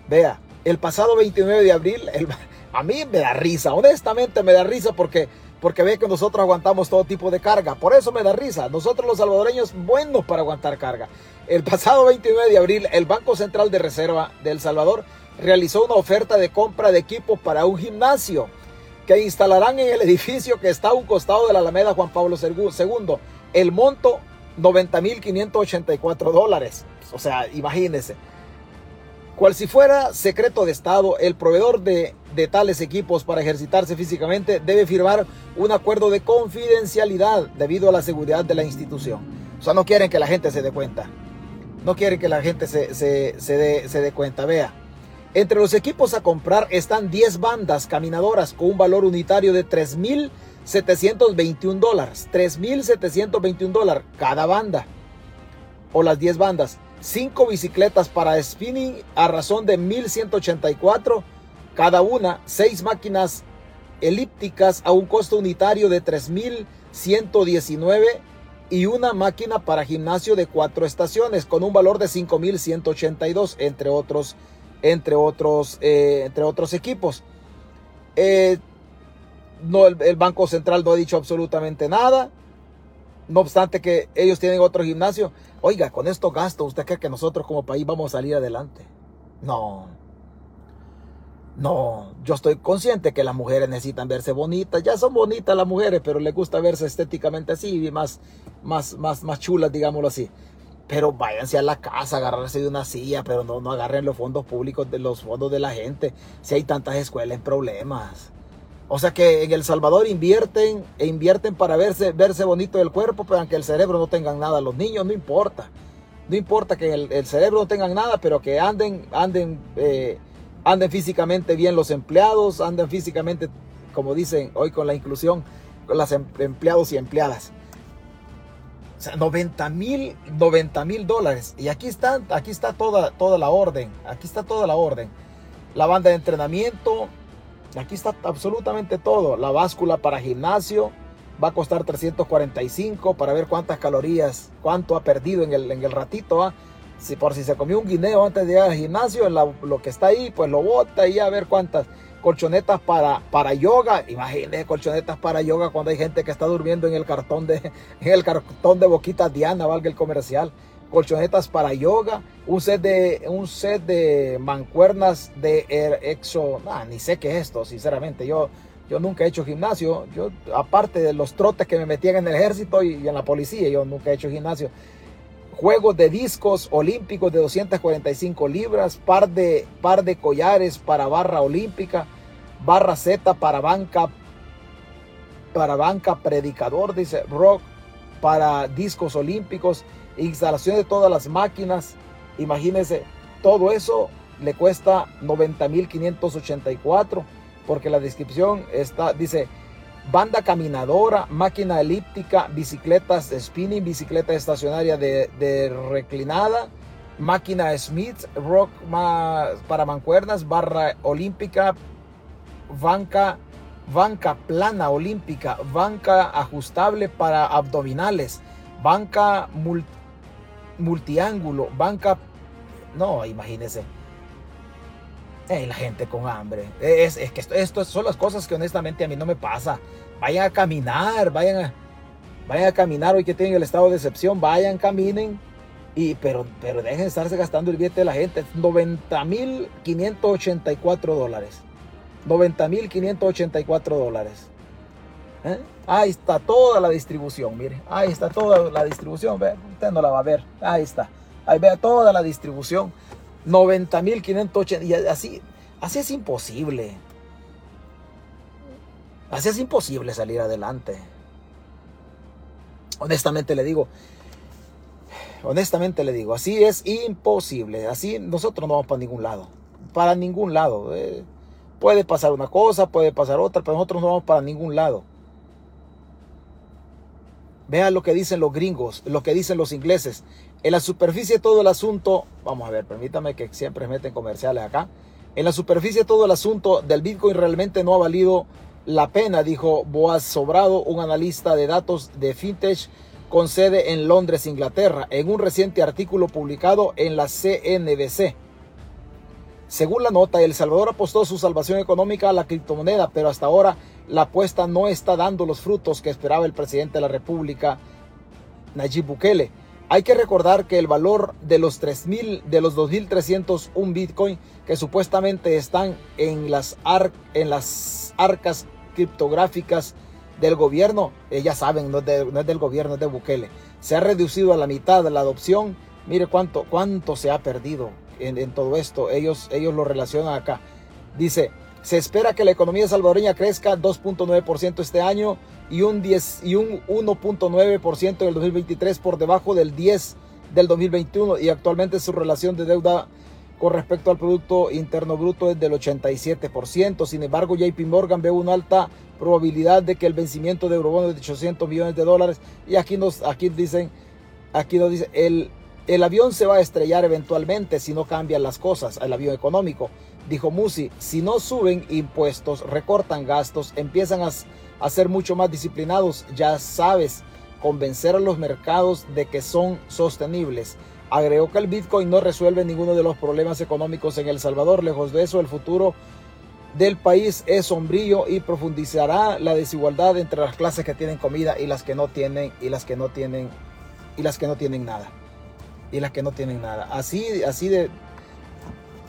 Vea, El pasado 29 de abril, [LAUGHS] a mí me da risa, honestamente me da risa porque, porque ve que nosotros aguantamos todo tipo de carga. Por eso me da risa. Nosotros los salvadoreños, buenos para aguantar carga. El pasado 29 de abril, el Banco Central de Reserva de El Salvador realizó una oferta de compra de equipo para un gimnasio que instalarán en el edificio que está a un costado de la Alameda Juan Pablo II. El monto 90.584 dólares. O sea, imagínense. Cual si fuera secreto de Estado, el proveedor de, de tales equipos para ejercitarse físicamente debe firmar un acuerdo de confidencialidad debido a la seguridad de la institución. O sea, no quieren que la gente se dé cuenta. No quieren que la gente se, se, se, dé, se cuenta. Vea, entre los equipos a comprar están 10 bandas caminadoras con un valor unitario de 3.721 dólares. 3.721 dólares cada banda. O las 10 bandas. 5 bicicletas para spinning a razón de 1.184 cada una. 6 máquinas elípticas a un costo unitario de 3.119 y una máquina para gimnasio de 4 estaciones con un valor de 5.182 entre otros entre otros, eh, entre otros equipos. Eh, no, el, Banco Central no ha dicho absolutamente nada. No obstante que ellos tienen otro gimnasio. Oiga, con estos gastos, ¿usted cree que nosotros como país vamos a salir adelante? No. No, yo estoy consciente que las mujeres necesitan verse bonitas. Ya son bonitas las mujeres, pero les gusta verse estéticamente así, más, más, más, más chulas, digámoslo así pero váyanse a la casa, agarrarse de una silla, pero no, no agarren los fondos públicos de los fondos de la gente. Si hay tantas escuelas en problemas. O sea que en El Salvador invierten e invierten para verse, verse bonito el cuerpo, pero aunque el cerebro no tengan nada. Los niños no importa. No importa que el, el cerebro no tengan nada, pero que anden, anden, eh, anden físicamente bien los empleados, anden físicamente, como dicen hoy con la inclusión, con los em, empleados y empleadas. O sea, 90 mil, 90 mil dólares. Y aquí está, aquí está toda, toda la orden. Aquí está toda la orden. La banda de entrenamiento. Aquí está absolutamente todo. La báscula para gimnasio. Va a costar 345 para ver cuántas calorías, cuánto ha perdido en el, en el ratito. ¿ah? Si por si se comió un guineo antes de ir al gimnasio, lo que está ahí, pues lo bota y a ver cuántas colchonetas para, para yoga. Imagínense colchonetas para yoga cuando hay gente que está durmiendo en el cartón de, [LAUGHS] en el cartón de Boquita Diana, valga el comercial. Colchonetas para yoga, un set de, un set de mancuernas de er, exo, ni sé qué es esto, sinceramente. Yo, yo nunca he hecho gimnasio. Yo, aparte de los trotes que me metían en el ejército y, y en la policía, yo nunca he hecho gimnasio juegos de discos olímpicos de 245 libras, par de, par de collares para barra olímpica, barra Z para banca, para banca predicador, dice rock, para discos olímpicos, instalación de todas las máquinas. Imagínense, todo eso le cuesta 90.584 porque la descripción está, dice, banda caminadora, máquina elíptica, bicicletas de spinning, bicicleta estacionaria de, reclinada, máquina Smith, rock para mancuernas, barra olímpica, banca, banca plana olímpica, banca ajustable para abdominales, banca multiángulo, banca... No, imagínense la gente con hambre. Es, que esto, son las cosas que honestamente a mí no me pasa. Vayan a caminar, vayan a, vayan a caminar hoy que tienen el estado de excepción, vayan, caminen. Y, pero, pero dejen de estarse gastando el billete de la gente. 90 mil 584 dólares. 90 mil 584 dólares. ¿Eh? Ahí está toda la distribución, mire. Ahí está toda la distribución. Usted no la va a ver. Ahí está. Ahí vea toda la distribución. 90.580. Y así, así es imposible. Así es imposible salir adelante. Honestamente le digo, honestamente le digo, así es imposible. Así nosotros no vamos para ningún lado. Para ningún lado. Eh, puede pasar una cosa, puede pasar otra, pero nosotros no vamos para ningún lado. Vean lo que dicen los gringos, lo que dicen los ingleses. En la superficie todo el asunto, vamos a ver, permítame que siempre meten comerciales acá. En la superficie todo el asunto del Bitcoin realmente no ha valido la pena, dijo Boaz Sobrado, un analista de datos de fintech con sede en Londres, Inglaterra, en un reciente artículo publicado en la CNBC. Según la nota, El Salvador apostó su salvación económica a la criptomoneda, pero hasta ahora la apuesta no está dando los frutos que esperaba el presidente de la República, Nayib Bukele. Hay que recordar que el valor de los 3000 de los 2301 Bitcoin que supuestamente están en las, en las arcas criptográficas del gobierno, eh, ya saben, no es, del gobierno, es de Bukele. Se ha reducido a la mitad la adopción. Mire cuánto, cuánto se ha perdido en, todo esto. Ellos, ellos lo relacionan acá. Dice, se espera que la economía salvadoreña crezca 2.9% este año y un, 10, y un 1.9% en el 2023 por debajo del 10 del 2021 y actualmente su relación de deuda con respecto al Producto Interno Bruto es del 87%. Sin embargo, JP Morgan ve una alta probabilidad de que el vencimiento de eurobonos de 800 millones de dólares, y aquí nos aquí dicen, aquí nos dice, el, el avión se va a estrellar eventualmente si no cambian las cosas, el avión económico. Dijo Musi, si no suben impuestos, recortan gastos, empiezan a, ser mucho más disciplinados, ya sabes, convencer a los mercados de que son sostenibles. Agregó que el Bitcoin no resuelve ninguno de los problemas económicos en El Salvador. Lejos de eso, el futuro del país es sombrío y profundizará la desigualdad entre las clases que tienen comida y las que no tienen y las que no tienen y las que no tienen nada. Y las que no tienen nada. Así así de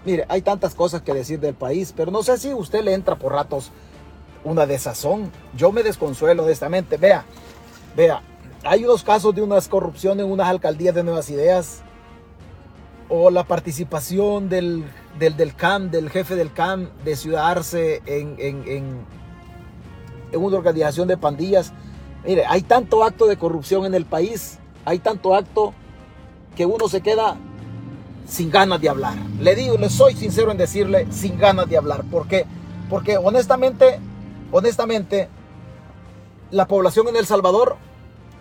Mire, hay tantas cosas que decir del país, pero no sé si usted le entra por ratos una desazón. Yo me desconsuelo honestamente. Vea, vea, hay unos casos de unas corrupciones en unas alcaldías de Nuevas Ideas o la participación del, del, del CAM, del jefe del CAM, de ciudadarse en, en, en, en una organización de pandillas. Mire, hay tanto acto de corrupción en el país, hay tanto acto que uno se queda sin ganas de hablar. Le digo, le soy sincero en decirle sin ganas de hablar. ¿Por qué? Porque honestamente, honestamente, la población en El Salvador,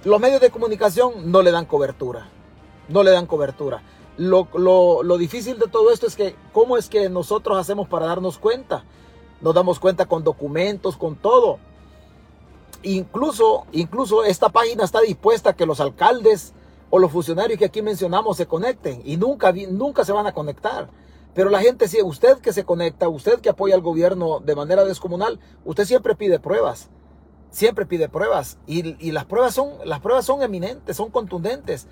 los medios de comunicación no le dan cobertura. No le dan cobertura lo, difícil de todo esto es que, ¿cómo es que nosotros hacemos para darnos cuenta? Nos damos cuenta con documentos, con todo. Incluso, incluso esta página está dispuesta a que los alcaldes o los funcionarios que aquí mencionamos se conecten y nunca, nunca se van a conectar. Pero la gente, si usted que se conecta, usted que apoya al gobierno de manera descomunal, usted siempre pide pruebas. Siempre pide pruebas. Y, y las, pruebas son, las pruebas son eminentes, son contundentes.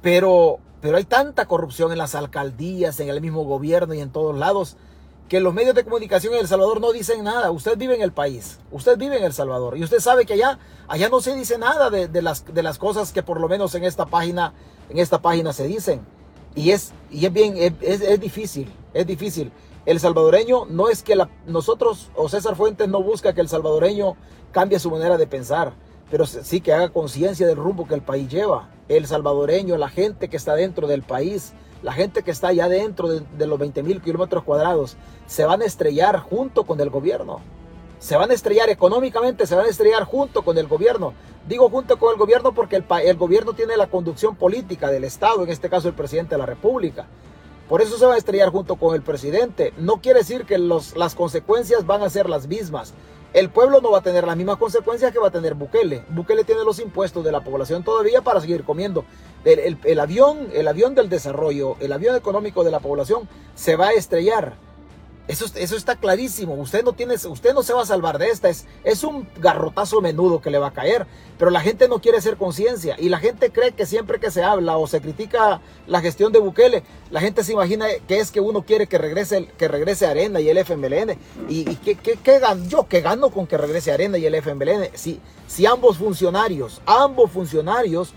Pero, pero hay tanta corrupción en las alcaldías, en el mismo gobierno y en todos lados, que los medios de comunicación en El Salvador no dicen nada. Usted vive en el país, usted vive en El Salvador y usted sabe que allá, allá no se dice nada de, las, de las cosas que por lo menos en esta página, en esta página se dicen. Y es, y es bien, es, es, difícil, es difícil. El salvadoreño no es que la, nosotros o César Fuentes no busca que el salvadoreño cambie su manera de pensar pero sí que haga conciencia del rumbo que el país lleva. El salvadoreño, la gente que está dentro del país, la gente que está allá dentro de, los 20 mil kilómetros cuadrados, se van a estrellar junto con el gobierno. Se van a estrellar económicamente, se van a estrellar junto con el gobierno. Digo junto con el gobierno porque el, el gobierno tiene la conducción política del Estado, en este caso el presidente de la República. Por eso se va a estrellar junto con el presidente. No quiere decir que las consecuencias van a ser las mismas. El pueblo no va a tener las mismas consecuencias que va a tener Bukele. Bukele tiene los impuestos de la población todavía para seguir comiendo. El, avión, el avión del desarrollo, el avión económico de la población se va a estrellar eso, eso, está clarísimo. Usted no, tiene, usted no se va a salvar de esta. Es, es un garrotazo menudo que le va a caer. Pero la gente no quiere hacer conciencia. Y la gente cree que siempre que se habla o se critica la gestión de Bukele, la gente se imagina que es que uno quiere que regrese, que regrese Arena y el FMLN. ¿Y, y que, gano? yo qué gano con que regrese Arena y el FMLN? Si, si ambos funcionarios, ambos funcionarios,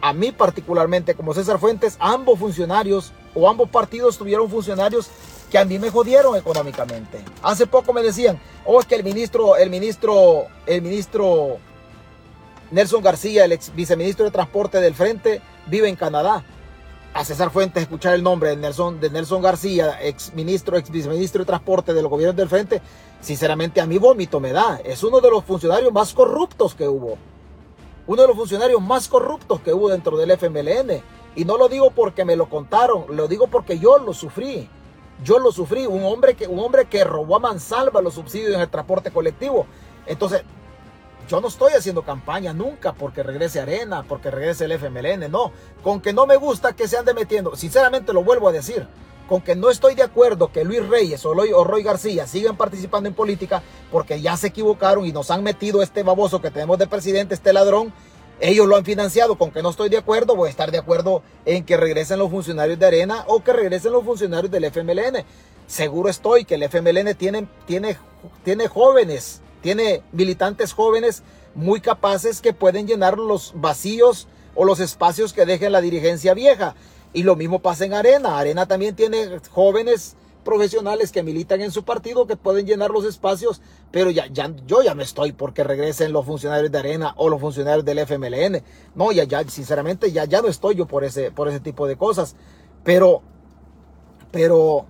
a mí particularmente como César Fuentes, ambos funcionarios o ambos partidos tuvieron funcionarios que a mí me jodieron económicamente. Hace poco me decían, oh, es que el ministro, el ministro, el ministro Nelson García, el ex viceministro de Transporte del Frente, vive en Canadá. A César Fuentes escuchar el nombre de Nelson, de Nelson García, ex ministro, ex viceministro de Transporte del gobierno del Frente, sinceramente a mí vómito me da. Es uno de los funcionarios más corruptos que hubo. Uno de los funcionarios más corruptos que hubo dentro del FMLN. Y no lo digo porque me lo contaron, lo digo porque yo lo sufrí. Yo lo sufrí, un hombre que, un hombre que robó a mansalva los subsidios en el transporte colectivo. Entonces, yo no estoy haciendo campaña nunca porque regrese Arena, porque regrese el FMLN, no. Con que no me gusta que se ande metiendo, sinceramente lo vuelvo a decir, con que no estoy de acuerdo que Luis Reyes o Roy, García sigan participando en política porque ya se equivocaron y nos han metido este baboso que tenemos de presidente, este ladrón. Ellos lo han financiado, con que no estoy de acuerdo, voy a estar de acuerdo en que regresen los funcionarios de Arena o que regresen los funcionarios del FMLN. Seguro estoy que el FMLN tiene, tiene, tiene jóvenes, tiene militantes jóvenes muy capaces que pueden llenar los vacíos o los espacios que deje la dirigencia vieja. Y lo mismo pasa en Arena. Arena también tiene jóvenes profesionales que militan en su partido que pueden llenar los espacios, pero ya, ya, yo ya no estoy porque regresen los funcionarios de Arena o los funcionarios del FMLN. No, ya, ya, sinceramente, ya, ya no estoy yo por ese, por ese tipo de cosas. Pero, pero,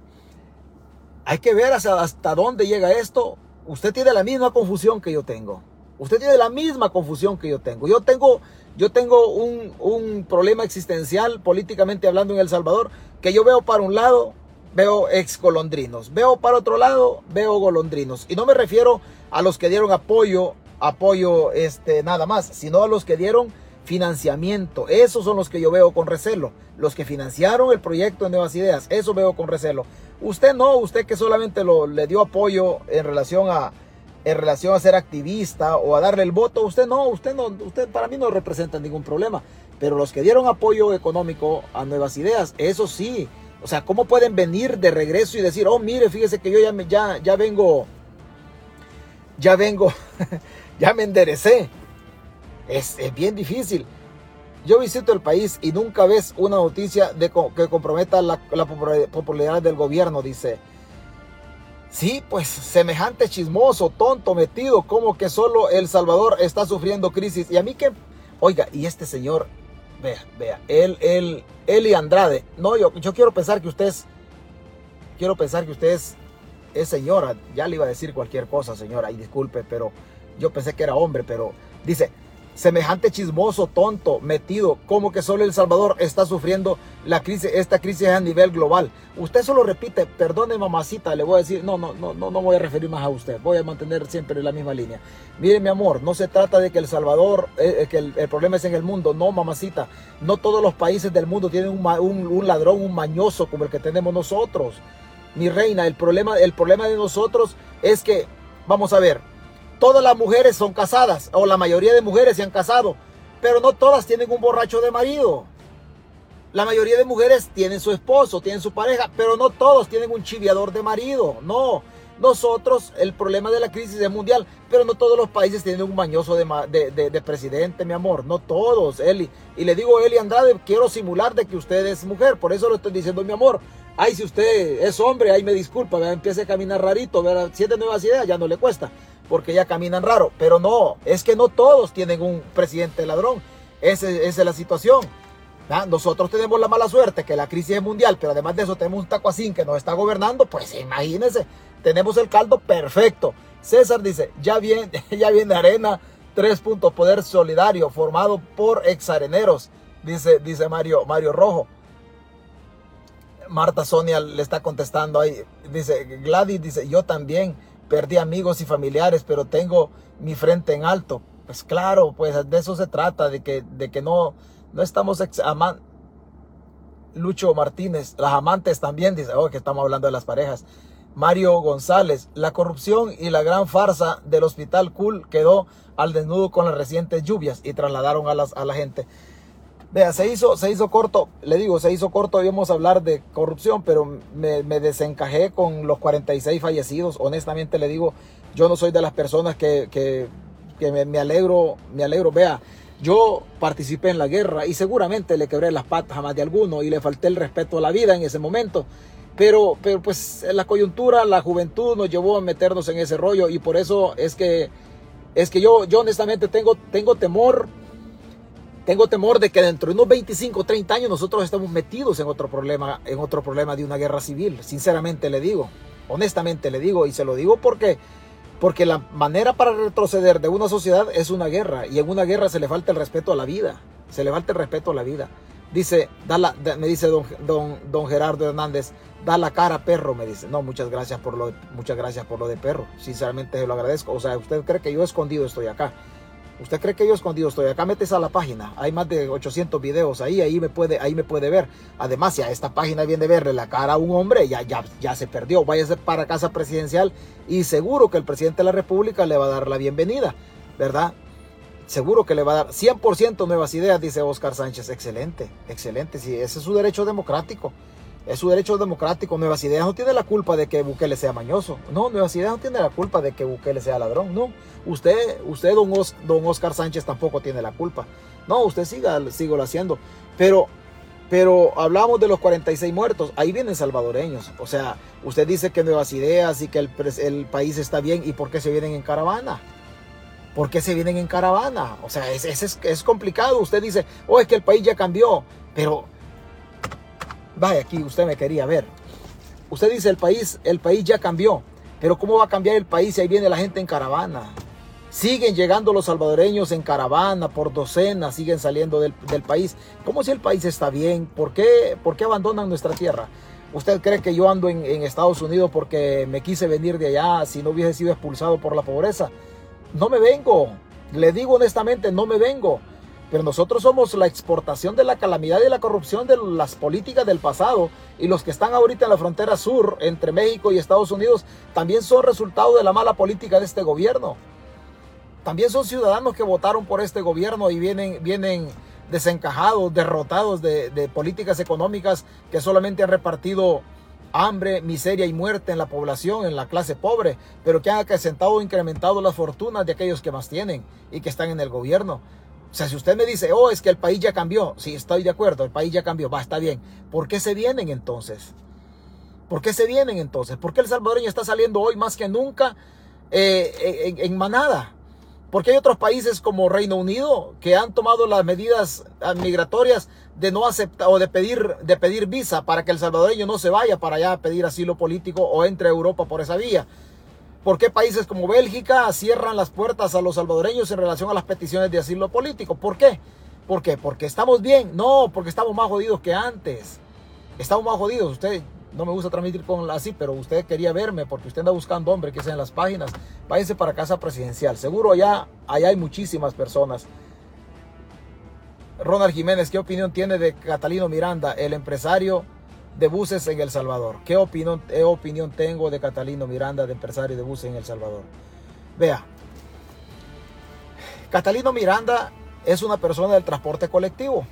hay que ver hasta, hasta dónde llega esto. Usted tiene la misma confusión que yo tengo. Usted tiene la misma confusión que yo tengo. Yo tengo, yo tengo un, un, problema existencial, políticamente hablando, en El Salvador, que yo veo para un lado, veo ex golondrinos. Veo para otro lado, veo golondrinos. Y no me refiero a los que dieron apoyo, apoyo este, nada más, sino a los que dieron financiamiento. Esos son los que yo veo con recelo. Los que financiaron el proyecto de Nuevas Ideas. Eso veo con recelo. Usted no, usted que solamente lo, le dio apoyo en relación a en relación a ser activista o a darle el voto, usted no, usted no, usted para mí no representa ningún problema. Pero los que dieron apoyo económico a nuevas ideas, eso sí. O sea, ¿cómo pueden venir de regreso y decir, oh, mire, fíjese que yo ya, ya, ya vengo, ya vengo, [LAUGHS] ya me enderecé? Es, bien difícil. Yo visito el país y nunca ves una noticia de, que comprometa la, la popularidad del gobierno, dice Sí, pues semejante chismoso, tonto, metido, como que solo El Salvador está sufriendo crisis. Y a mí que, oiga, y este señor, vea, vea, él, él, Eli Andrade. No, yo, yo quiero pensar que usted es, quiero pensar que usted es, es señora. Ya le iba a decir cualquier cosa, señora, y disculpe, pero yo pensé que era hombre, pero dice, semejante chismoso, tonto, metido, como que solo El Salvador está sufriendo la crisis, esta crisis a nivel global. Usted solo repite, perdone mamacita, le voy a decir, no, no, no, no, no voy a referir más a usted, voy a mantener siempre la misma línea. Mire mi amor, no se trata de que El Salvador, eh, eh, que el, problema es en el mundo, no mamacita, no todos los países del mundo tienen un, un, un ladrón, un mañoso como el que tenemos nosotros. Mi reina, el problema, el problema de nosotros es que, vamos a ver, todas las mujeres son casadas, o la mayoría de mujeres se han casado, pero no todas tienen un borracho de marido. La mayoría de mujeres tienen su esposo, tienen su pareja, pero no todos tienen un chiviador de marido. No, nosotros, el problema de la crisis es mundial, pero no todos los países tienen un mañoso de, presidente, mi amor. No todos, Eli. Y le digo, Eli Andrade, quiero simular de que usted es mujer, por eso lo estoy diciendo, mi amor. Ay, si usted es hombre, ahí me disculpa, empiece a caminar rarito, ¿verdad? siete nuevas ideas, ya no le cuesta porque ya caminan raro. Pero no, es que no todos tienen un presidente ladrón. Esa, es la situación. Nosotros tenemos la mala suerte que la crisis es mundial, pero además de eso tenemos un tacuacín que nos está gobernando. Pues imagínense, tenemos el caldo perfecto. César dice, ya viene, [LAUGHS] ya viene Arena, tres puntos, poder solidario, formado por exareneros, dice, dice Mario, Mario Rojo. Marta Sonia le está contestando ahí, dice, Gladys dice, yo también perdí amigos y familiares, pero tengo mi frente en alto. Pues claro, pues de eso se trata, de que, de que no, no estamos amando. Lucho Martínez, las amantes también, dice, oh, que estamos hablando de las parejas. Mario González, la corrupción y la gran farsa del hospital Cool quedó al desnudo con las recientes lluvias y trasladaron a, las, a la gente. Vea, se hizo, se hizo corto, le digo, se hizo corto, íbamos a hablar de corrupción, pero me, desencajé con los 46 fallecidos. Honestamente le digo, yo no soy de las personas que, que, me, alegro, me alegro. Vea, yo participé en la guerra y seguramente le quebré las patas a más de alguno y le falté el respeto a la vida en ese momento. Pero, pero pues la coyuntura, la juventud nos llevó a meternos en ese rollo y por eso es que, es que yo, yo honestamente tengo, tengo temor tengo temor de que dentro de unos 25 o 30 años nosotros estemos metidos en otro problema, en otro problema de una guerra civil. Sinceramente le digo, honestamente le digo, y se lo digo porque, porque la manera para retroceder de una sociedad es una guerra, y en una guerra se le falta el respeto a la vida, se le falta el respeto a la vida. Dice, da la, me dice don, don, don Gerardo Hernández, da la cara perro, me dice. No, muchas gracias por lo, muchas gracias por lo de perro. Sinceramente se lo agradezco. O sea, usted cree que yo escondido estoy acá. ¿Usted cree que yo escondido estoy? Acá metes a la página. Hay más de 800 videos ahí. Ahí me puede, ahí me puede ver. Además, si a esta página viene a verle la cara a un hombre, ya, ya, ya se perdió. Váyase para casa presidencial y seguro que el presidente de la República le va a dar la bienvenida. ¿Verdad? Seguro que le va a dar 100% nuevas ideas, dice Oscar Sánchez. Excelente, excelente. Sí, ese es su derecho democrático. Es su derecho democrático. Nuevas Ideas no tiene la culpa de que Bukele sea mañoso. No, Nuevas Ideas no tiene la culpa de que Bukele sea ladrón. No, usted, usted don, don Oscar Sánchez, tampoco tiene la culpa. No, usted siga, sigo lo haciendo. Pero, pero hablamos de los 46 muertos. Ahí vienen salvadoreños. O sea, usted dice que Nuevas Ideas y que el, el país está bien. ¿Y por qué se vienen en caravana? ¿Por qué se vienen en caravana? O sea, es, es, es complicado. Usted dice, oh, es que el país ya cambió. Pero Vaya, aquí usted me quería ver. Usted dice el país, el país ya cambió. Pero ¿cómo va a cambiar el país si ahí viene la gente en caravana? Siguen llegando los salvadoreños en caravana por docenas, siguen saliendo del, país. ¿Cómo si el país está bien? ¿Por qué, ¿Por qué abandonan nuestra tierra? ¿Usted cree que yo ando en, Estados Unidos porque me quise venir de allá si no hubiese sido expulsado por la pobreza? No me vengo. Le digo honestamente, no me vengo. Pero nosotros somos la exportación de la calamidad y la corrupción de las políticas del pasado. Y los que están ahorita en la frontera sur entre México y Estados Unidos también son resultado de la mala política de este gobierno. También son ciudadanos que votaron por este gobierno y vienen, vienen desencajados, derrotados de, de políticas económicas que solamente han repartido hambre, miseria y muerte en la población, en la clase pobre, pero que han acrecentado o incrementado las fortunas de aquellos que más tienen y que están en el gobierno. O sea, si usted me dice, oh, es que el país ya cambió, sí, estoy de acuerdo, el país ya cambió, va, está bien. ¿Por qué se vienen entonces? ¿Por qué se vienen entonces? ¿Por qué el salvadoreño está saliendo hoy más que nunca eh, en, manada? Porque hay otros países como Reino Unido que han tomado las medidas migratorias de no aceptar o de pedir, de pedir visa para que el salvadoreño no se vaya para allá a pedir asilo político o entre a Europa por esa vía. ¿Por qué países como Bélgica cierran las puertas a los salvadoreños en relación a las peticiones de asilo político? ¿Por qué? ¿Por qué? ¿Porque estamos bien? No, porque estamos más jodidos que antes. Estamos más jodidos. Usted no me gusta transmitir con así, pero usted quería verme porque usted anda buscando hombre que sea en las páginas. Váyase para casa presidencial. Seguro allá, allá hay muchísimas personas. Ronald Jiménez, ¿qué opinión tiene de Catalino Miranda, el empresario de buses en El Salvador. ¿Qué opinión, qué opinión tengo de Catalino Miranda, de empresario de buses en El Salvador? Vea, Catalino Miranda es una persona del transporte colectivo.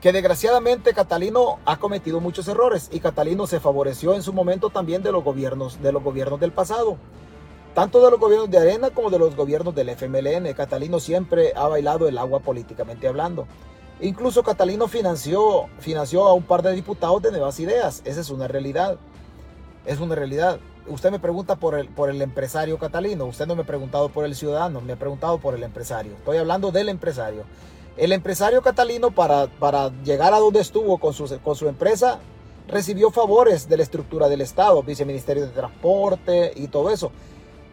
Que desgraciadamente Catalino ha cometido muchos errores y Catalino se favoreció en su momento también de los gobiernos, de los gobiernos del pasado. Tanto de los gobiernos de Arena como de los gobiernos del FMLN. Catalino siempre ha bailado el agua políticamente hablando. Incluso Catalino financió, financió a un par de diputados de Nuevas Ideas. Esa es una realidad. Es una realidad. Usted me pregunta por el, por el empresario Catalino. Usted no me ha preguntado por el ciudadano, me ha preguntado por el empresario. Estoy hablando del empresario. El empresario Catalino para, para llegar a donde estuvo con su, con su empresa recibió favores de la estructura del Estado, viceministerio de Transporte y todo eso.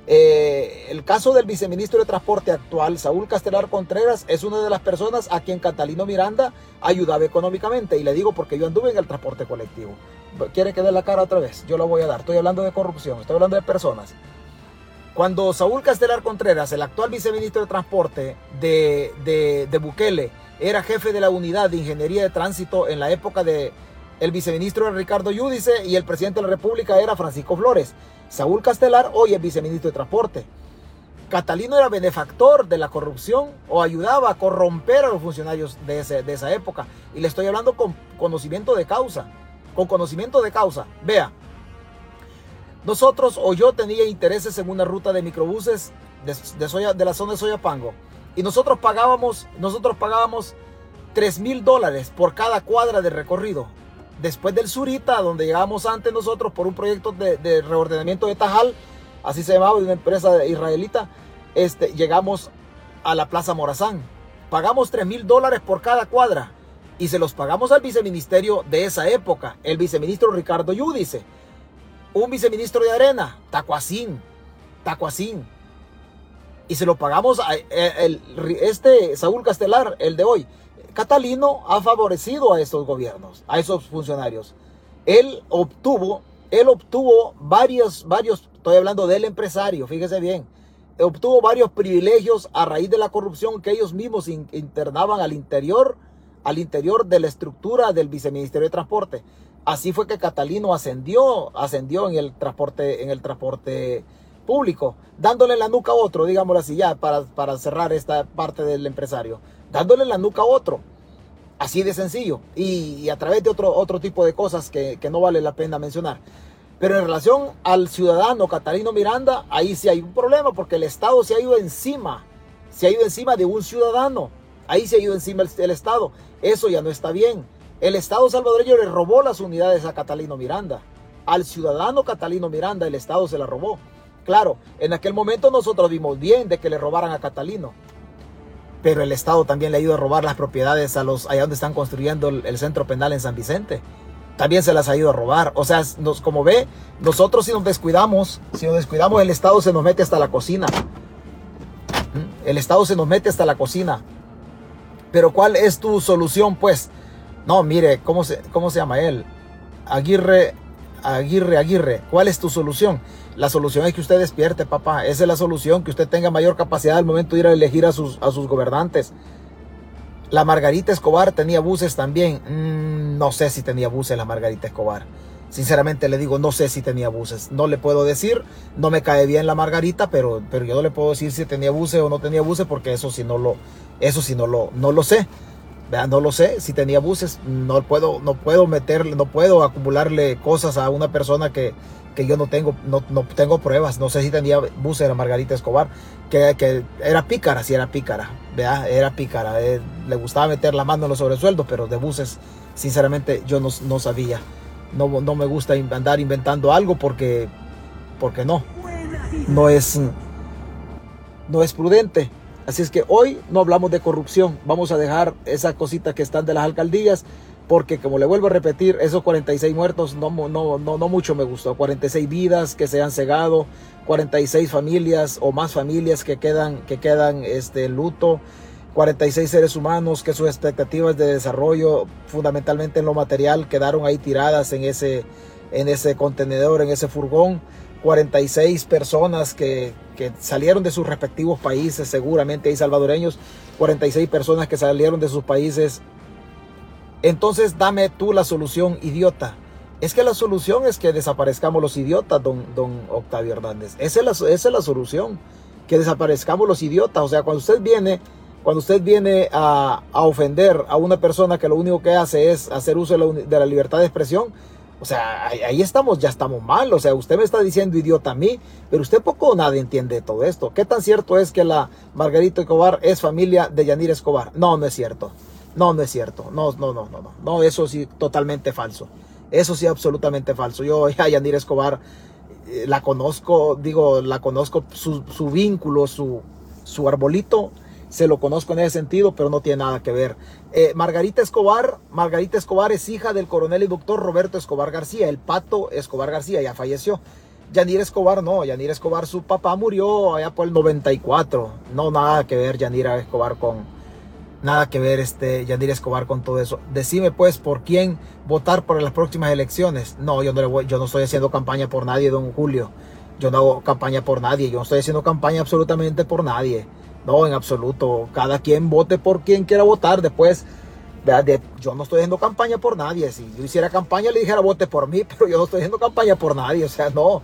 Eh, el caso del viceministro de Transporte actual, Saúl Castelar Contreras, es una de las personas a quien Catalino Miranda ayudaba económicamente. Y le digo porque yo anduve en el transporte colectivo. ¿Quiere que dé la cara otra vez? Yo la voy a dar. Estoy hablando de corrupción, estoy hablando de personas. Cuando Saúl Castelar Contreras, el actual viceministro de Transporte de, de, de Bukele, era jefe de la unidad de ingeniería de tránsito en la época de el viceministro Ricardo Yudice y el presidente de la República era Francisco Flores. Saúl Castelar hoy es viceministro de Transporte. Catalino era benefactor de la corrupción o ayudaba a corromper a los funcionarios de, de esa época. Y le estoy hablando con conocimiento de causa. Con conocimiento de causa. Vea, nosotros o yo tenía intereses en una ruta de microbuses de la zona de Soyapango. Y nosotros pagábamos, nosotros pagábamos 3 mil dólares por cada cuadra de recorrido después del Surita, donde llegábamos antes nosotros por un proyecto de, reordenamiento de Tajal, así se llamaba, una empresa israelita, este, llegamos a la Plaza Morazán. Pagamos 3 mil dólares por cada cuadra y se los pagamos al viceministerio de esa época, el viceministro Ricardo Yudice, un viceministro de Arena, Tacuacín, Tacuacín. Y se lo pagamos a eh, este Saúl Castelar, el de hoy, Catalino ha favorecido a estos gobiernos, a esos funcionarios. Él obtuvo, él obtuvo varios, varios, estoy hablando del empresario, fíjese bien. obtuvo varios privilegios a raíz de la corrupción que ellos mismos internaban al interior, al interior de la estructura del viceministerio de transporte. Así fue que Catalino ascendió, ascendió en el transporte, en el transporte público, dándole la nuca a otro, digámoslo así ya, para, para cerrar esta parte del empresario, dándole la nuca a otro. Así de sencillo. Y, a través de otro, otro tipo de cosas que, que no vale la pena mencionar. Pero en relación al ciudadano Catalino Miranda, ahí sí hay un problema porque el Estado se ha ido encima, se ha ido encima de un ciudadano. Ahí se ha ido encima el, Estado. Eso ya no está bien. El Estado salvadoreño le robó las unidades a Catalino Miranda. Al ciudadano Catalino Miranda el Estado se la robó. Claro, en aquel momento nosotros vimos bien de que le robaran a Catalino. Pero el Estado también le ha ido a robar las propiedades a los allá donde están construyendo el centro penal en San Vicente también se las ha ido a robar. O sea, nos, como ve, nosotros si nos descuidamos, si nos descuidamos, el Estado se nos mete hasta la cocina. ¿Mm? El Estado se nos mete hasta la cocina. Pero ¿cuál es tu solución? Pues, no, mire, ¿cómo se, cómo se llama él? Aguirre, Aguirre, Aguirre. ¿Cuál es tu solución? La solución es que usted despierte, papá. Esa es la solución, que usted tenga mayor capacidad al momento de ir a elegir a sus, a sus gobernantes. La Margarita Escobar tenía buses también. Mm, no sé si tenía buses la Margarita Escobar. Sinceramente le digo, no sé si tenía buses. No le puedo decir, no me cae bien la Margarita, pero, pero yo no le puedo decir si tenía buses o no tenía buses porque eso sí no lo, eso sí no lo, no lo sé. No lo sé, si tenía buses, no puedo, no puedo meterle, no puedo acumularle cosas a una persona que, que yo no tengo, no, no, tengo pruebas. No sé si tenía buses la Margarita Escobar, que, que era pícara, si era pícara, vea, era pícara. Eh, le gustaba meter la mano en los sobresueldos, pero de buses, sinceramente, yo no, no sabía. No, no, me gusta andar inventando algo porque, porque no, no es, no es prudente. Así es que hoy no hablamos de corrupción, vamos a dejar esas cositas que están de las alcaldías porque como le vuelvo a repetir, esos 46 muertos no, no, no, mucho me gustó. 46 vidas que se han cegado, 46 familias o más familias que quedan, que quedan este, luto, 46 seres humanos que sus expectativas de desarrollo, fundamentalmente en lo material, quedaron ahí tiradas en ese, en ese contenedor, en ese furgón. 46 personas que, que salieron de sus respectivos países, seguramente hay salvadoreños, 46 personas que salieron de sus países entonces dame tú la solución, idiota. Es que la solución es que desaparezcamos los idiotas, don, don Octavio Hernández. Esa es, la, esa es la solución, que desaparezcamos los idiotas. O sea, cuando usted viene, cuando usted viene a, ofender a una persona que lo único que hace es hacer uso de la, libertad de expresión, o sea, ahí, estamos, ya estamos mal. O sea, usted me está diciendo idiota a mí, pero usted poco o nada entiende todo esto. ¿Qué tan cierto es que la Margarita Escobar es familia de Yanir Escobar? No, no es cierto. No, no es cierto. No, no, no, no, no. No, eso sí, totalmente falso. Eso sí, absolutamente falso. Yo [LAUGHS] a Yanir Escobar eh, la conozco, digo, la conozco, su, vínculo, su, su arbolito, se lo conozco en ese sentido, pero no tiene nada que ver. Eh, Margarita Escobar, Margarita Escobar es hija del coronel y doctor Roberto Escobar García, el pato Escobar García, ya falleció. Yanir Escobar no, Yanir Escobar, su papá murió allá por el 94. No, nada que ver Yanira Escobar con, nada que ver este Yandir Escobar con todo eso. Decime pues por quién votar por las próximas elecciones. No, yo no, le voy, yo no estoy haciendo campaña por nadie, don Julio. Yo no hago campaña por nadie. Yo no estoy haciendo campaña absolutamente por nadie. No, en absoluto. Cada quien vote por quien quiera votar. Después, yo no estoy haciendo campaña por nadie. Si yo hiciera campaña, le dijera vote por mí, [LAUGHS] pero yo no estoy haciendo campaña por nadie. O sea, no.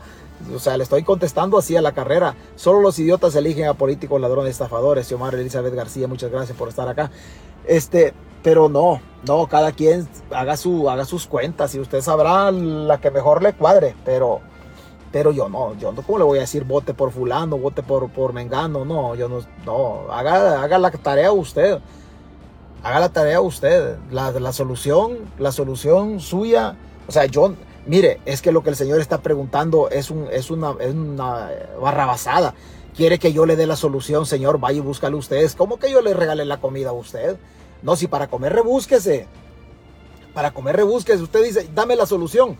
O sea, le estoy contestando así a la carrera. Solo los idiotas eligen a políticos ladrones, estafadores. Xiomara Elizabeth García, muchas gracias por estar acá. Este, pero no, no, cada quien haga, su, haga sus cuentas y usted sabrá la que mejor le cuadre. Pero, pero yo no, yo no, ¿cómo le voy a decir vote por fulano, vote por, por mengano? No, yo no, no, haga, haga la tarea usted. Haga la tarea usted. La, la solución, la solución suya, o sea, yo Mire, es que lo que el Señor está preguntando es, un, es, una, es barrabasada. Quiere que yo le dé la solución, Señor, vaya y búscale ustedes. ¿Cómo que yo le regale la comida a usted? No, si para comer rebúsquese. Para comer rebúsquese. Usted dice, dame la solución.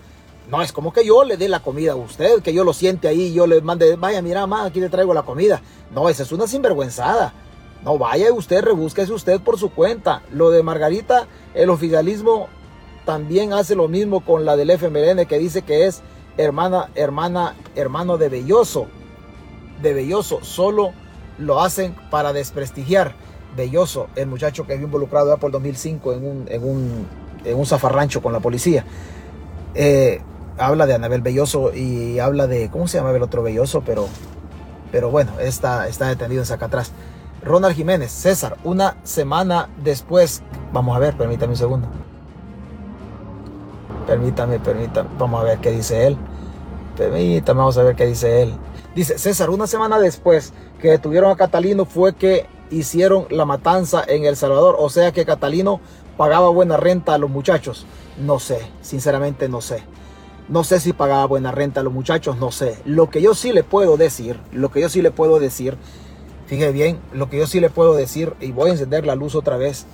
No, es como que yo le dé la comida a usted, que yo lo siente ahí yo le mande, vaya, mira, mamá, aquí le traigo la comida. No, esa es una sinvergüenzada. No, vaya usted, rebúsquese usted por su cuenta. Lo de Margarita, el oficialismo también hace lo mismo con la del FMLN que dice que es hermana, hermana, hermano de Belloso. de Belloso solo lo hacen para desprestigiar. Belloso, el muchacho que había involucrado ya por 2005 en un, en un, en un zafarrancho con la policía. Eh, habla de Anabel Belloso y habla de, ¿cómo se llama el otro Belloso? Pero, pero bueno, está, está detenido en atrás. Ronald Jiménez, César, una semana después, vamos a ver, permítame un segundo. Permítame, permítame, vamos a ver qué dice él. Permítame, vamos a ver qué dice él. Dice, César, una semana después que detuvieron a Catalino fue que hicieron la matanza en El Salvador. O sea que Catalino pagaba buena renta a los muchachos. No sé, sinceramente no sé. No sé si pagaba buena renta a los muchachos, no sé. Lo que yo sí le puedo decir, lo que yo sí le puedo decir, fíjese bien, lo que yo sí le puedo decir, y voy a encender la luz otra vez.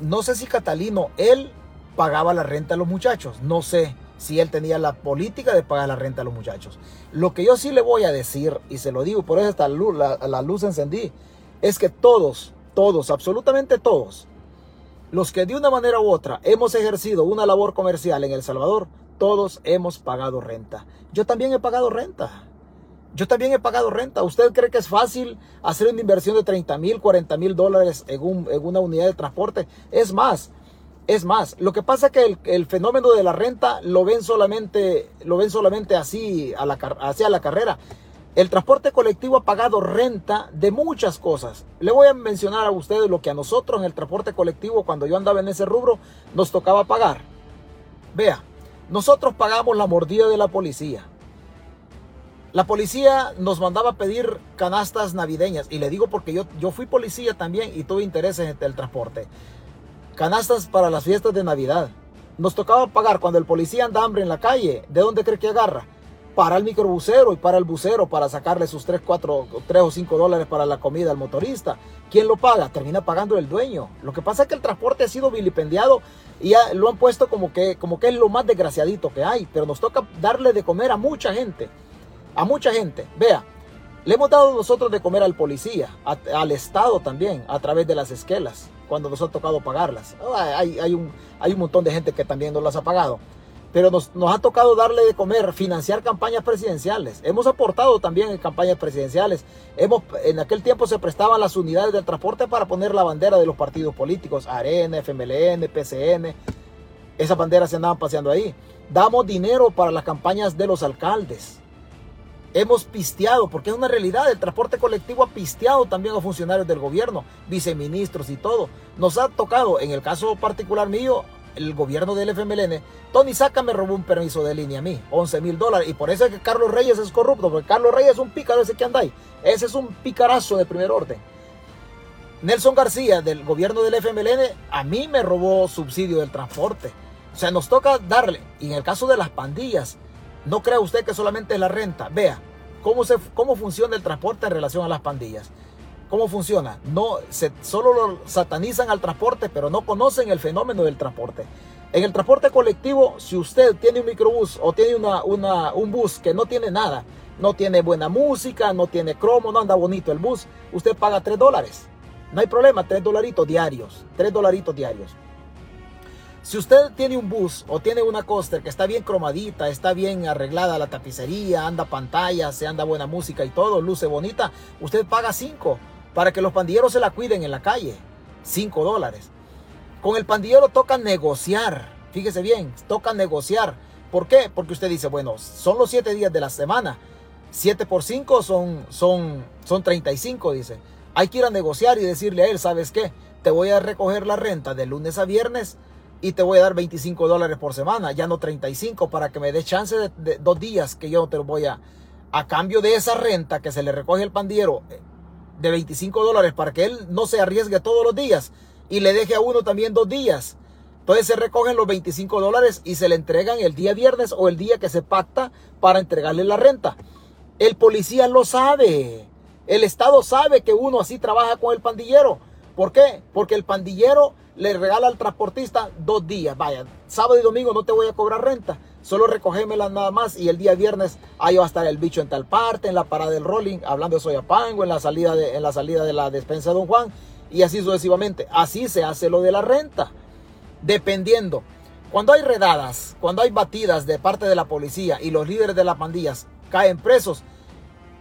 No sé si Catalino, él pagaba la renta a los muchachos, no sé si él tenía la política de pagar la renta a los muchachos. Lo que yo sí le voy a decir, y se lo digo, por eso luz, la, la luz encendí, es que todos, todos, absolutamente todos, los que de una manera u otra hemos ejercido una labor comercial en El Salvador, todos hemos pagado renta. Yo también he pagado renta. Yo también he pagado renta. ¿Usted cree que es fácil hacer una inversión de 30 mil, 40 mil dólares en, una unidad de transporte? Es más, es más. Lo que pasa es que el, fenómeno de la renta lo ven solamente, lo ven solamente así a la, hacia la carrera. El transporte colectivo ha pagado renta de muchas cosas. Le voy a mencionar a ustedes lo que a nosotros en el transporte colectivo, cuando yo andaba en ese rubro, nos tocaba pagar. Vea, nosotros pagamos la mordida de la policía. La policía nos mandaba a pedir canastas navideñas. Y le digo porque yo, yo fui policía también y tuve interés en el transporte. Canastas para las fiestas de Navidad. Nos tocaba pagar cuando el policía anda hambre en la calle. ¿De dónde cree que agarra? Para el microbusero y para el bucero para sacarle sus 3, 4, 3 o 5 dólares para la comida al motorista. ¿Quién lo paga? Termina pagando el dueño. Lo que pasa es que el transporte ha sido vilipendiado y lo han puesto como que, como que es lo más desgraciadito que hay, pero nos toca darle de comer a mucha gente, a mucha gente. Vea, le hemos dado nosotros de comer al policía, al Estado también, a través de las esquelas, cuando nos ha tocado pagarlas. Hay, hay, un, hay un montón de gente que también nos las ha pagado pero nos, ha tocado darle de comer, financiar campañas presidenciales. Hemos aportado también en campañas presidenciales. Hemos, en aquel tiempo se prestaban las unidades de transporte para poner la bandera de los partidos políticos, AREN, FMLN, PCN. Esas banderas se andaban paseando ahí. Damos dinero para las campañas de los alcaldes. Hemos pisteado, porque es una realidad, el transporte colectivo ha pisteado también a funcionarios del gobierno, viceministros y todo. Nos ha tocado, en el caso particular mío, el gobierno del FMLN, Tony Saca me robó un permiso de línea a mí, 11 mil dólares. Y por eso es que Carlos Reyes es corrupto, porque Carlos Reyes es un pícaro ese que ahí. Ese es un picarazo de primer orden. Nelson García del gobierno del FMLN a mí me robó subsidio del transporte. O sea, nos toca darle. Y en el caso de las pandillas, no crea usted que solamente es la renta. Vea cómo, se, cómo funciona el transporte en relación a las pandillas. ¿Cómo funciona? No, solo lo satanizan al transporte, pero no conocen el fenómeno del transporte. En el transporte colectivo, si usted tiene un microbús o tiene una, un bus que no tiene nada, no tiene buena música, no tiene cromo, no anda bonito el bus, usted paga 3 dólares. No hay problema, 3 dolaritos diarios. 3 dolaritos diarios. Si usted tiene un bus o tiene una coaster que está bien cromadita, está bien arreglada la tapicería, anda pantalla, se anda buena música y todo, luce bonita, usted paga 5 para que los pandilleros se la cuiden en la calle. 5 dólares. Con el pandillero toca negociar. Fíjese bien, toca negociar. ¿Por qué? Porque usted dice, bueno, son los 7 días de la semana. 7 por 5 son, son, son 35, dice. Hay que ir a negociar y decirle a él, ¿sabes qué? Te voy a recoger la renta de lunes a viernes y te voy a dar 25 dólares por semana, ya no 35, para que me dé chance de, de, dos días que yo te voy a... A cambio de esa renta que se le recoge el pandillero de 25 dólares para que él no se arriesgue todos los días y le deje a uno también dos días. Entonces se recogen los 25 dólares y se le entregan el día viernes o el día que se pacta para entregarle la renta. El policía lo sabe. El Estado sabe que uno así trabaja con el pandillero. ¿Por qué? Porque el pandillero le regala al transportista dos días. Vaya, sábado y domingo no te voy a cobrar renta. Solo recogémela nada más y el día viernes ahí va a estar el bicho en tal parte, en la parada del rolling, hablando de Soyapango, en la salida de, en la, salida de la despensa de Don Juan y así sucesivamente. Así se hace lo de la renta. Dependiendo. Cuando hay redadas, cuando hay batidas de parte de la policía y los líderes de las pandillas caen presos,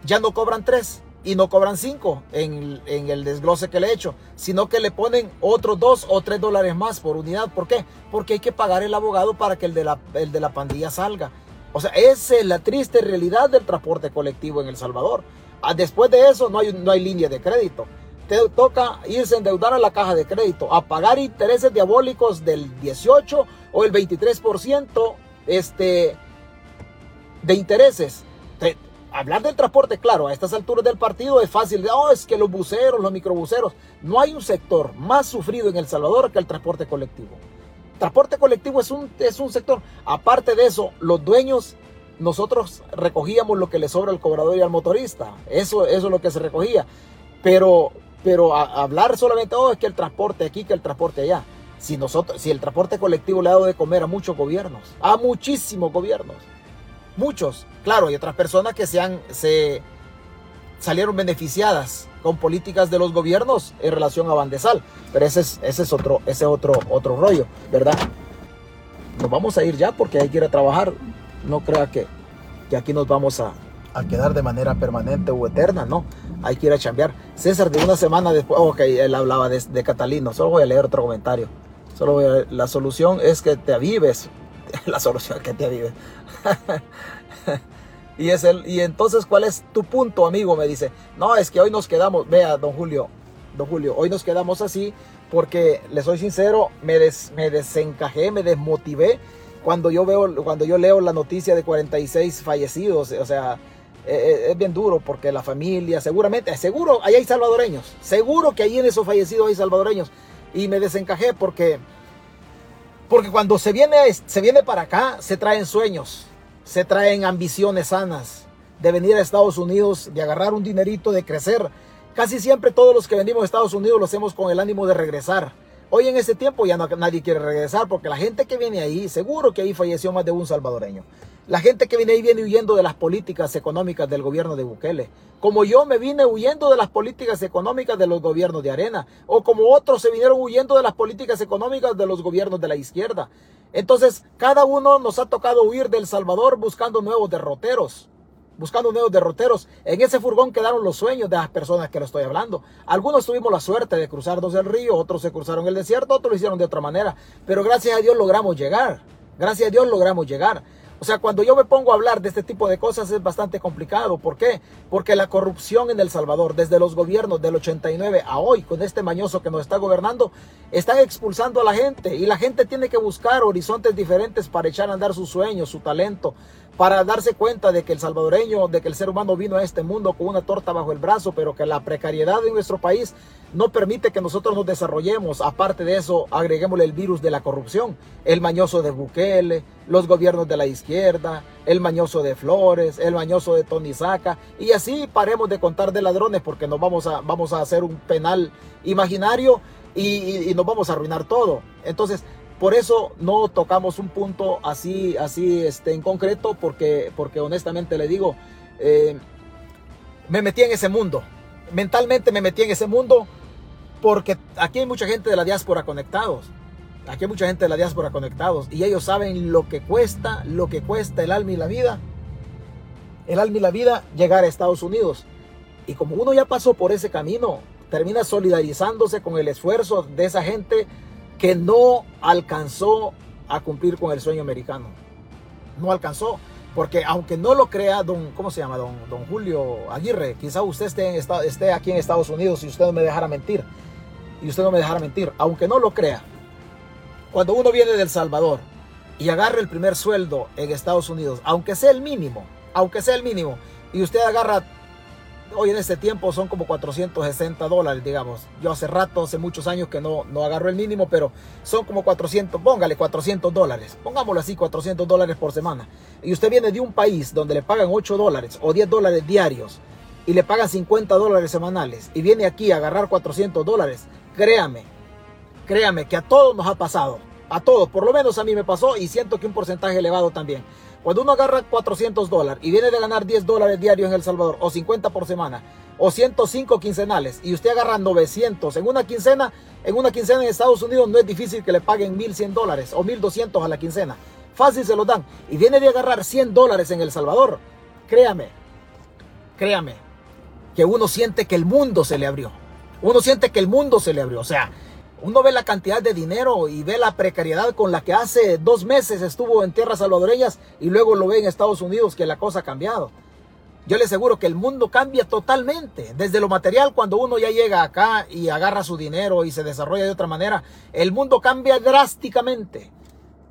ya no cobran 3 y no cobran 5 en, el desglose que le he hecho, sino que le ponen otros 2 o 3 dólares más por unidad. ¿Por qué? Porque hay que pagar el abogado para que el de la, el de la pandilla salga. O sea, esa es la triste realidad del transporte colectivo en El Salvador. Ah, después de eso no hay, no hay línea de crédito. Te toca irse a endeudar a la caja de crédito, a pagar intereses diabólicos del 18 o el 23% este, de intereses. Hablar del transporte, claro, a estas alturas del partido es fácil. Oh, es que los buceros, los microbuceros. No hay un sector más sufrido en El Salvador que el transporte colectivo. Transporte colectivo es un, es un sector. Aparte de eso, los dueños nosotros recogíamos lo que le sobra al cobrador y al motorista. Eso, eso es lo que se recogía. Pero, pero hablar solamente, oh, es que el transporte aquí, que el transporte allá. Si, nosotros, si el transporte colectivo le ha dado de comer a muchos gobiernos, a muchísimos gobiernos, muchos, claro, y otras personas que se, han, se salieron beneficiadas con políticas de los gobiernos en relación a Bandesal. Pero ese es, ese es otro, ese otro, otro rollo, ¿verdad? Nos vamos a ir ya porque hay que ir a trabajar no crea que, que aquí nos vamos a, a, quedar de manera permanente o eterna, no. Hay que ir a chambear. César, de una semana después, ok, él hablaba de, de Catalino. Solo voy a leer otro comentario. Solo voy a, la solución es que te avives. [LAUGHS] la solución es que te avives. [LAUGHS] y, es el, y entonces, ¿cuál es tu punto, amigo? Me dice, no, es que hoy nos quedamos, vea, don Julio, don Julio, hoy nos quedamos así porque, le soy sincero, me, des, me desencajé, me desmotivé cuando yo veo, cuando yo leo la noticia de 46 fallecidos, o sea, e, e, es, bien duro porque la familia, seguramente, seguro, ahí hay salvadoreños, seguro que ahí en esos fallecidos hay salvadoreños. Y me desencajé porque, porque cuando se viene, se viene para acá, se traen sueños, se traen ambiciones sanas de venir a Estados Unidos, de agarrar un dinerito, de crecer. Casi siempre todos los que venimos a Estados Unidos lo hacemos con el ánimo de regresar Hoy en este tiempo ya nadie quiere regresar porque la gente que viene ahí, seguro que ahí falleció más de un salvadoreño. La gente que viene ahí viene huyendo de las políticas económicas del gobierno de Bukele. Como yo me vine huyendo de las políticas económicas de los gobiernos de Arena. O como otros se vinieron huyendo de las políticas económicas de los gobiernos de la izquierda. Entonces, cada uno nos ha tocado huir del Salvador buscando nuevos derroteros buscando nuevos derroteros. En ese furgón quedaron los sueños de las personas que lo estoy hablando. Algunos tuvimos la suerte de cruzarnos el río, otros se cruzaron el desierto, otros lo hicieron de otra manera. Pero gracias a Dios logramos llegar. Gracias a Dios logramos llegar. O sea, cuando yo me pongo a hablar de este tipo de cosas es bastante complicado. ¿Por qué? Porque la corrupción en El Salvador, desde los gobiernos del 89 a hoy, con este mañoso que nos está gobernando, están expulsando a la gente. Y la gente tiene que buscar horizontes diferentes para echar a andar sus sueños, su talento, para darse cuenta de que el salvadoreño, de que el ser humano vino a este mundo con una torta bajo el brazo, pero que la precariedad de nuestro país no permite que nosotros nos desarrollemos. Aparte de eso, agreguémosle el virus de la corrupción, el mañoso de Bukele, los gobiernos de la izquierda, el mañoso de Flores, el mañoso de Tony Saca, y así paremos de contar de ladrones porque nos vamos a, vamos a hacer un penal imaginario y, y nos vamos a arruinar todo. Entonces, por eso no tocamos un punto así, así este, en concreto, porque, porque honestamente le digo, eh, me metí en ese mundo. Mentalmente me metí en ese mundo porque aquí hay mucha gente de la diáspora conectados. Aquí hay mucha gente de la diáspora conectados y ellos saben lo que cuesta, lo que cuesta el alma y la vida. El alma y la vida llegar a Estados Unidos. Y como uno ya pasó por ese camino, termina solidarizándose con el esfuerzo de esa gente que no alcanzó a cumplir con el sueño americano. No alcanzó. Porque aunque no lo crea don, ¿cómo se llama? Don, don Julio Aguirre, quizá usted esté, esté aquí en Estados Unidos y usted no me dejara mentir. Y usted no me dejara mentir. Aunque no lo crea, cuando uno viene del Salvador y agarra el primer sueldo en Estados Unidos, aunque sea el mínimo, aunque sea el mínimo, y usted agarra hoy en este tiempo son como 460 dólares, digamos. Yo hace rato, hace muchos años que no, no agarro el mínimo, pero son como 400, póngale 400 dólares, pongámoslo así, 400 dólares por semana. Y usted viene de un país donde le pagan 8 dólares o 10 dólares diarios y le pagan 50 dólares semanales y viene aquí a agarrar 400 dólares, créame, créame que a todos nos ha pasado, a todos, por lo menos a mí me pasó y siento que un porcentaje elevado también. Cuando uno agarra 400 dólares y viene de ganar 10 dólares diarios en El Salvador, o 50 por semana, o 105 quincenales, y usted agarra 900 en una quincena, en una quincena en Estados Unidos no es difícil que le paguen 1100 dólares o 1200 a la quincena. Fácil se lo dan. Y viene de agarrar 100 dólares en El Salvador. Créame, créame, que uno siente que el mundo se le abrió. Uno siente que el mundo se le abrió. O sea, uno ve la cantidad de dinero y ve la precariedad con la que hace dos meses estuvo en tierras salvadoreñas y luego lo ve en Estados Unidos que la cosa ha cambiado. Yo le aseguro que el mundo cambia totalmente. Desde lo material, cuando uno ya llega acá y agarra su dinero y se desarrolla de otra manera, el mundo cambia drásticamente.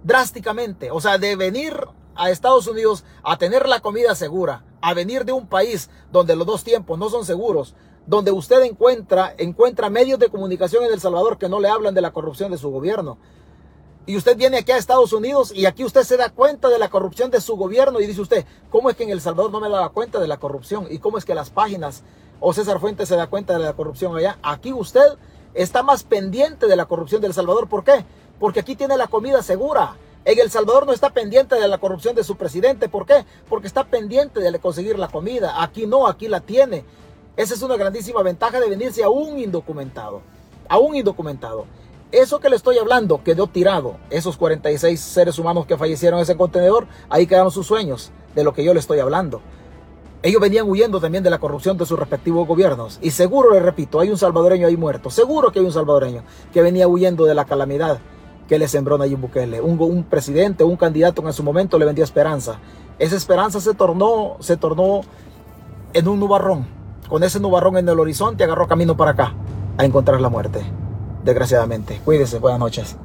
Drásticamente. O sea, de venir a Estados Unidos a tener la comida segura, a venir de un país donde los dos tiempos no son seguros, donde usted encuentra, encuentra medios de comunicación en El Salvador que no le hablan de la corrupción de su gobierno. Y usted viene aquí a Estados Unidos y aquí usted se da cuenta de la corrupción de su gobierno y dice usted, ¿cómo es que en El Salvador no me daba cuenta de la corrupción? ¿Y cómo es que las páginas o César Fuentes se da cuenta de la corrupción allá? Aquí usted está más pendiente de la corrupción de El Salvador. ¿Por qué? Porque aquí tiene la comida segura. En El Salvador no está pendiente de la corrupción de su presidente. ¿Por qué? Porque está pendiente de conseguir la comida. Aquí no, aquí la tiene. Esa es una grandísima ventaja de venirse a un indocumentado. A un indocumentado. Eso que le estoy hablando quedó tirado. Esos 46 seres humanos que fallecieron en ese contenedor, ahí quedaron sus sueños de lo que yo le estoy hablando. Ellos venían huyendo también de la corrupción de sus respectivos gobiernos. Y seguro, le repito, hay un salvadoreño ahí muerto. Seguro que hay un salvadoreño que venía huyendo de la calamidad que le sembró Nayib Bukele. Un, un presidente, un candidato que en su momento le vendía esperanza. Esa esperanza se tornó, se tornó en un nubarrón. Con ese nubarrón en el horizonte agarró camino para acá a encontrar la muerte. Desgraciadamente. Cuídese. Buenas noches.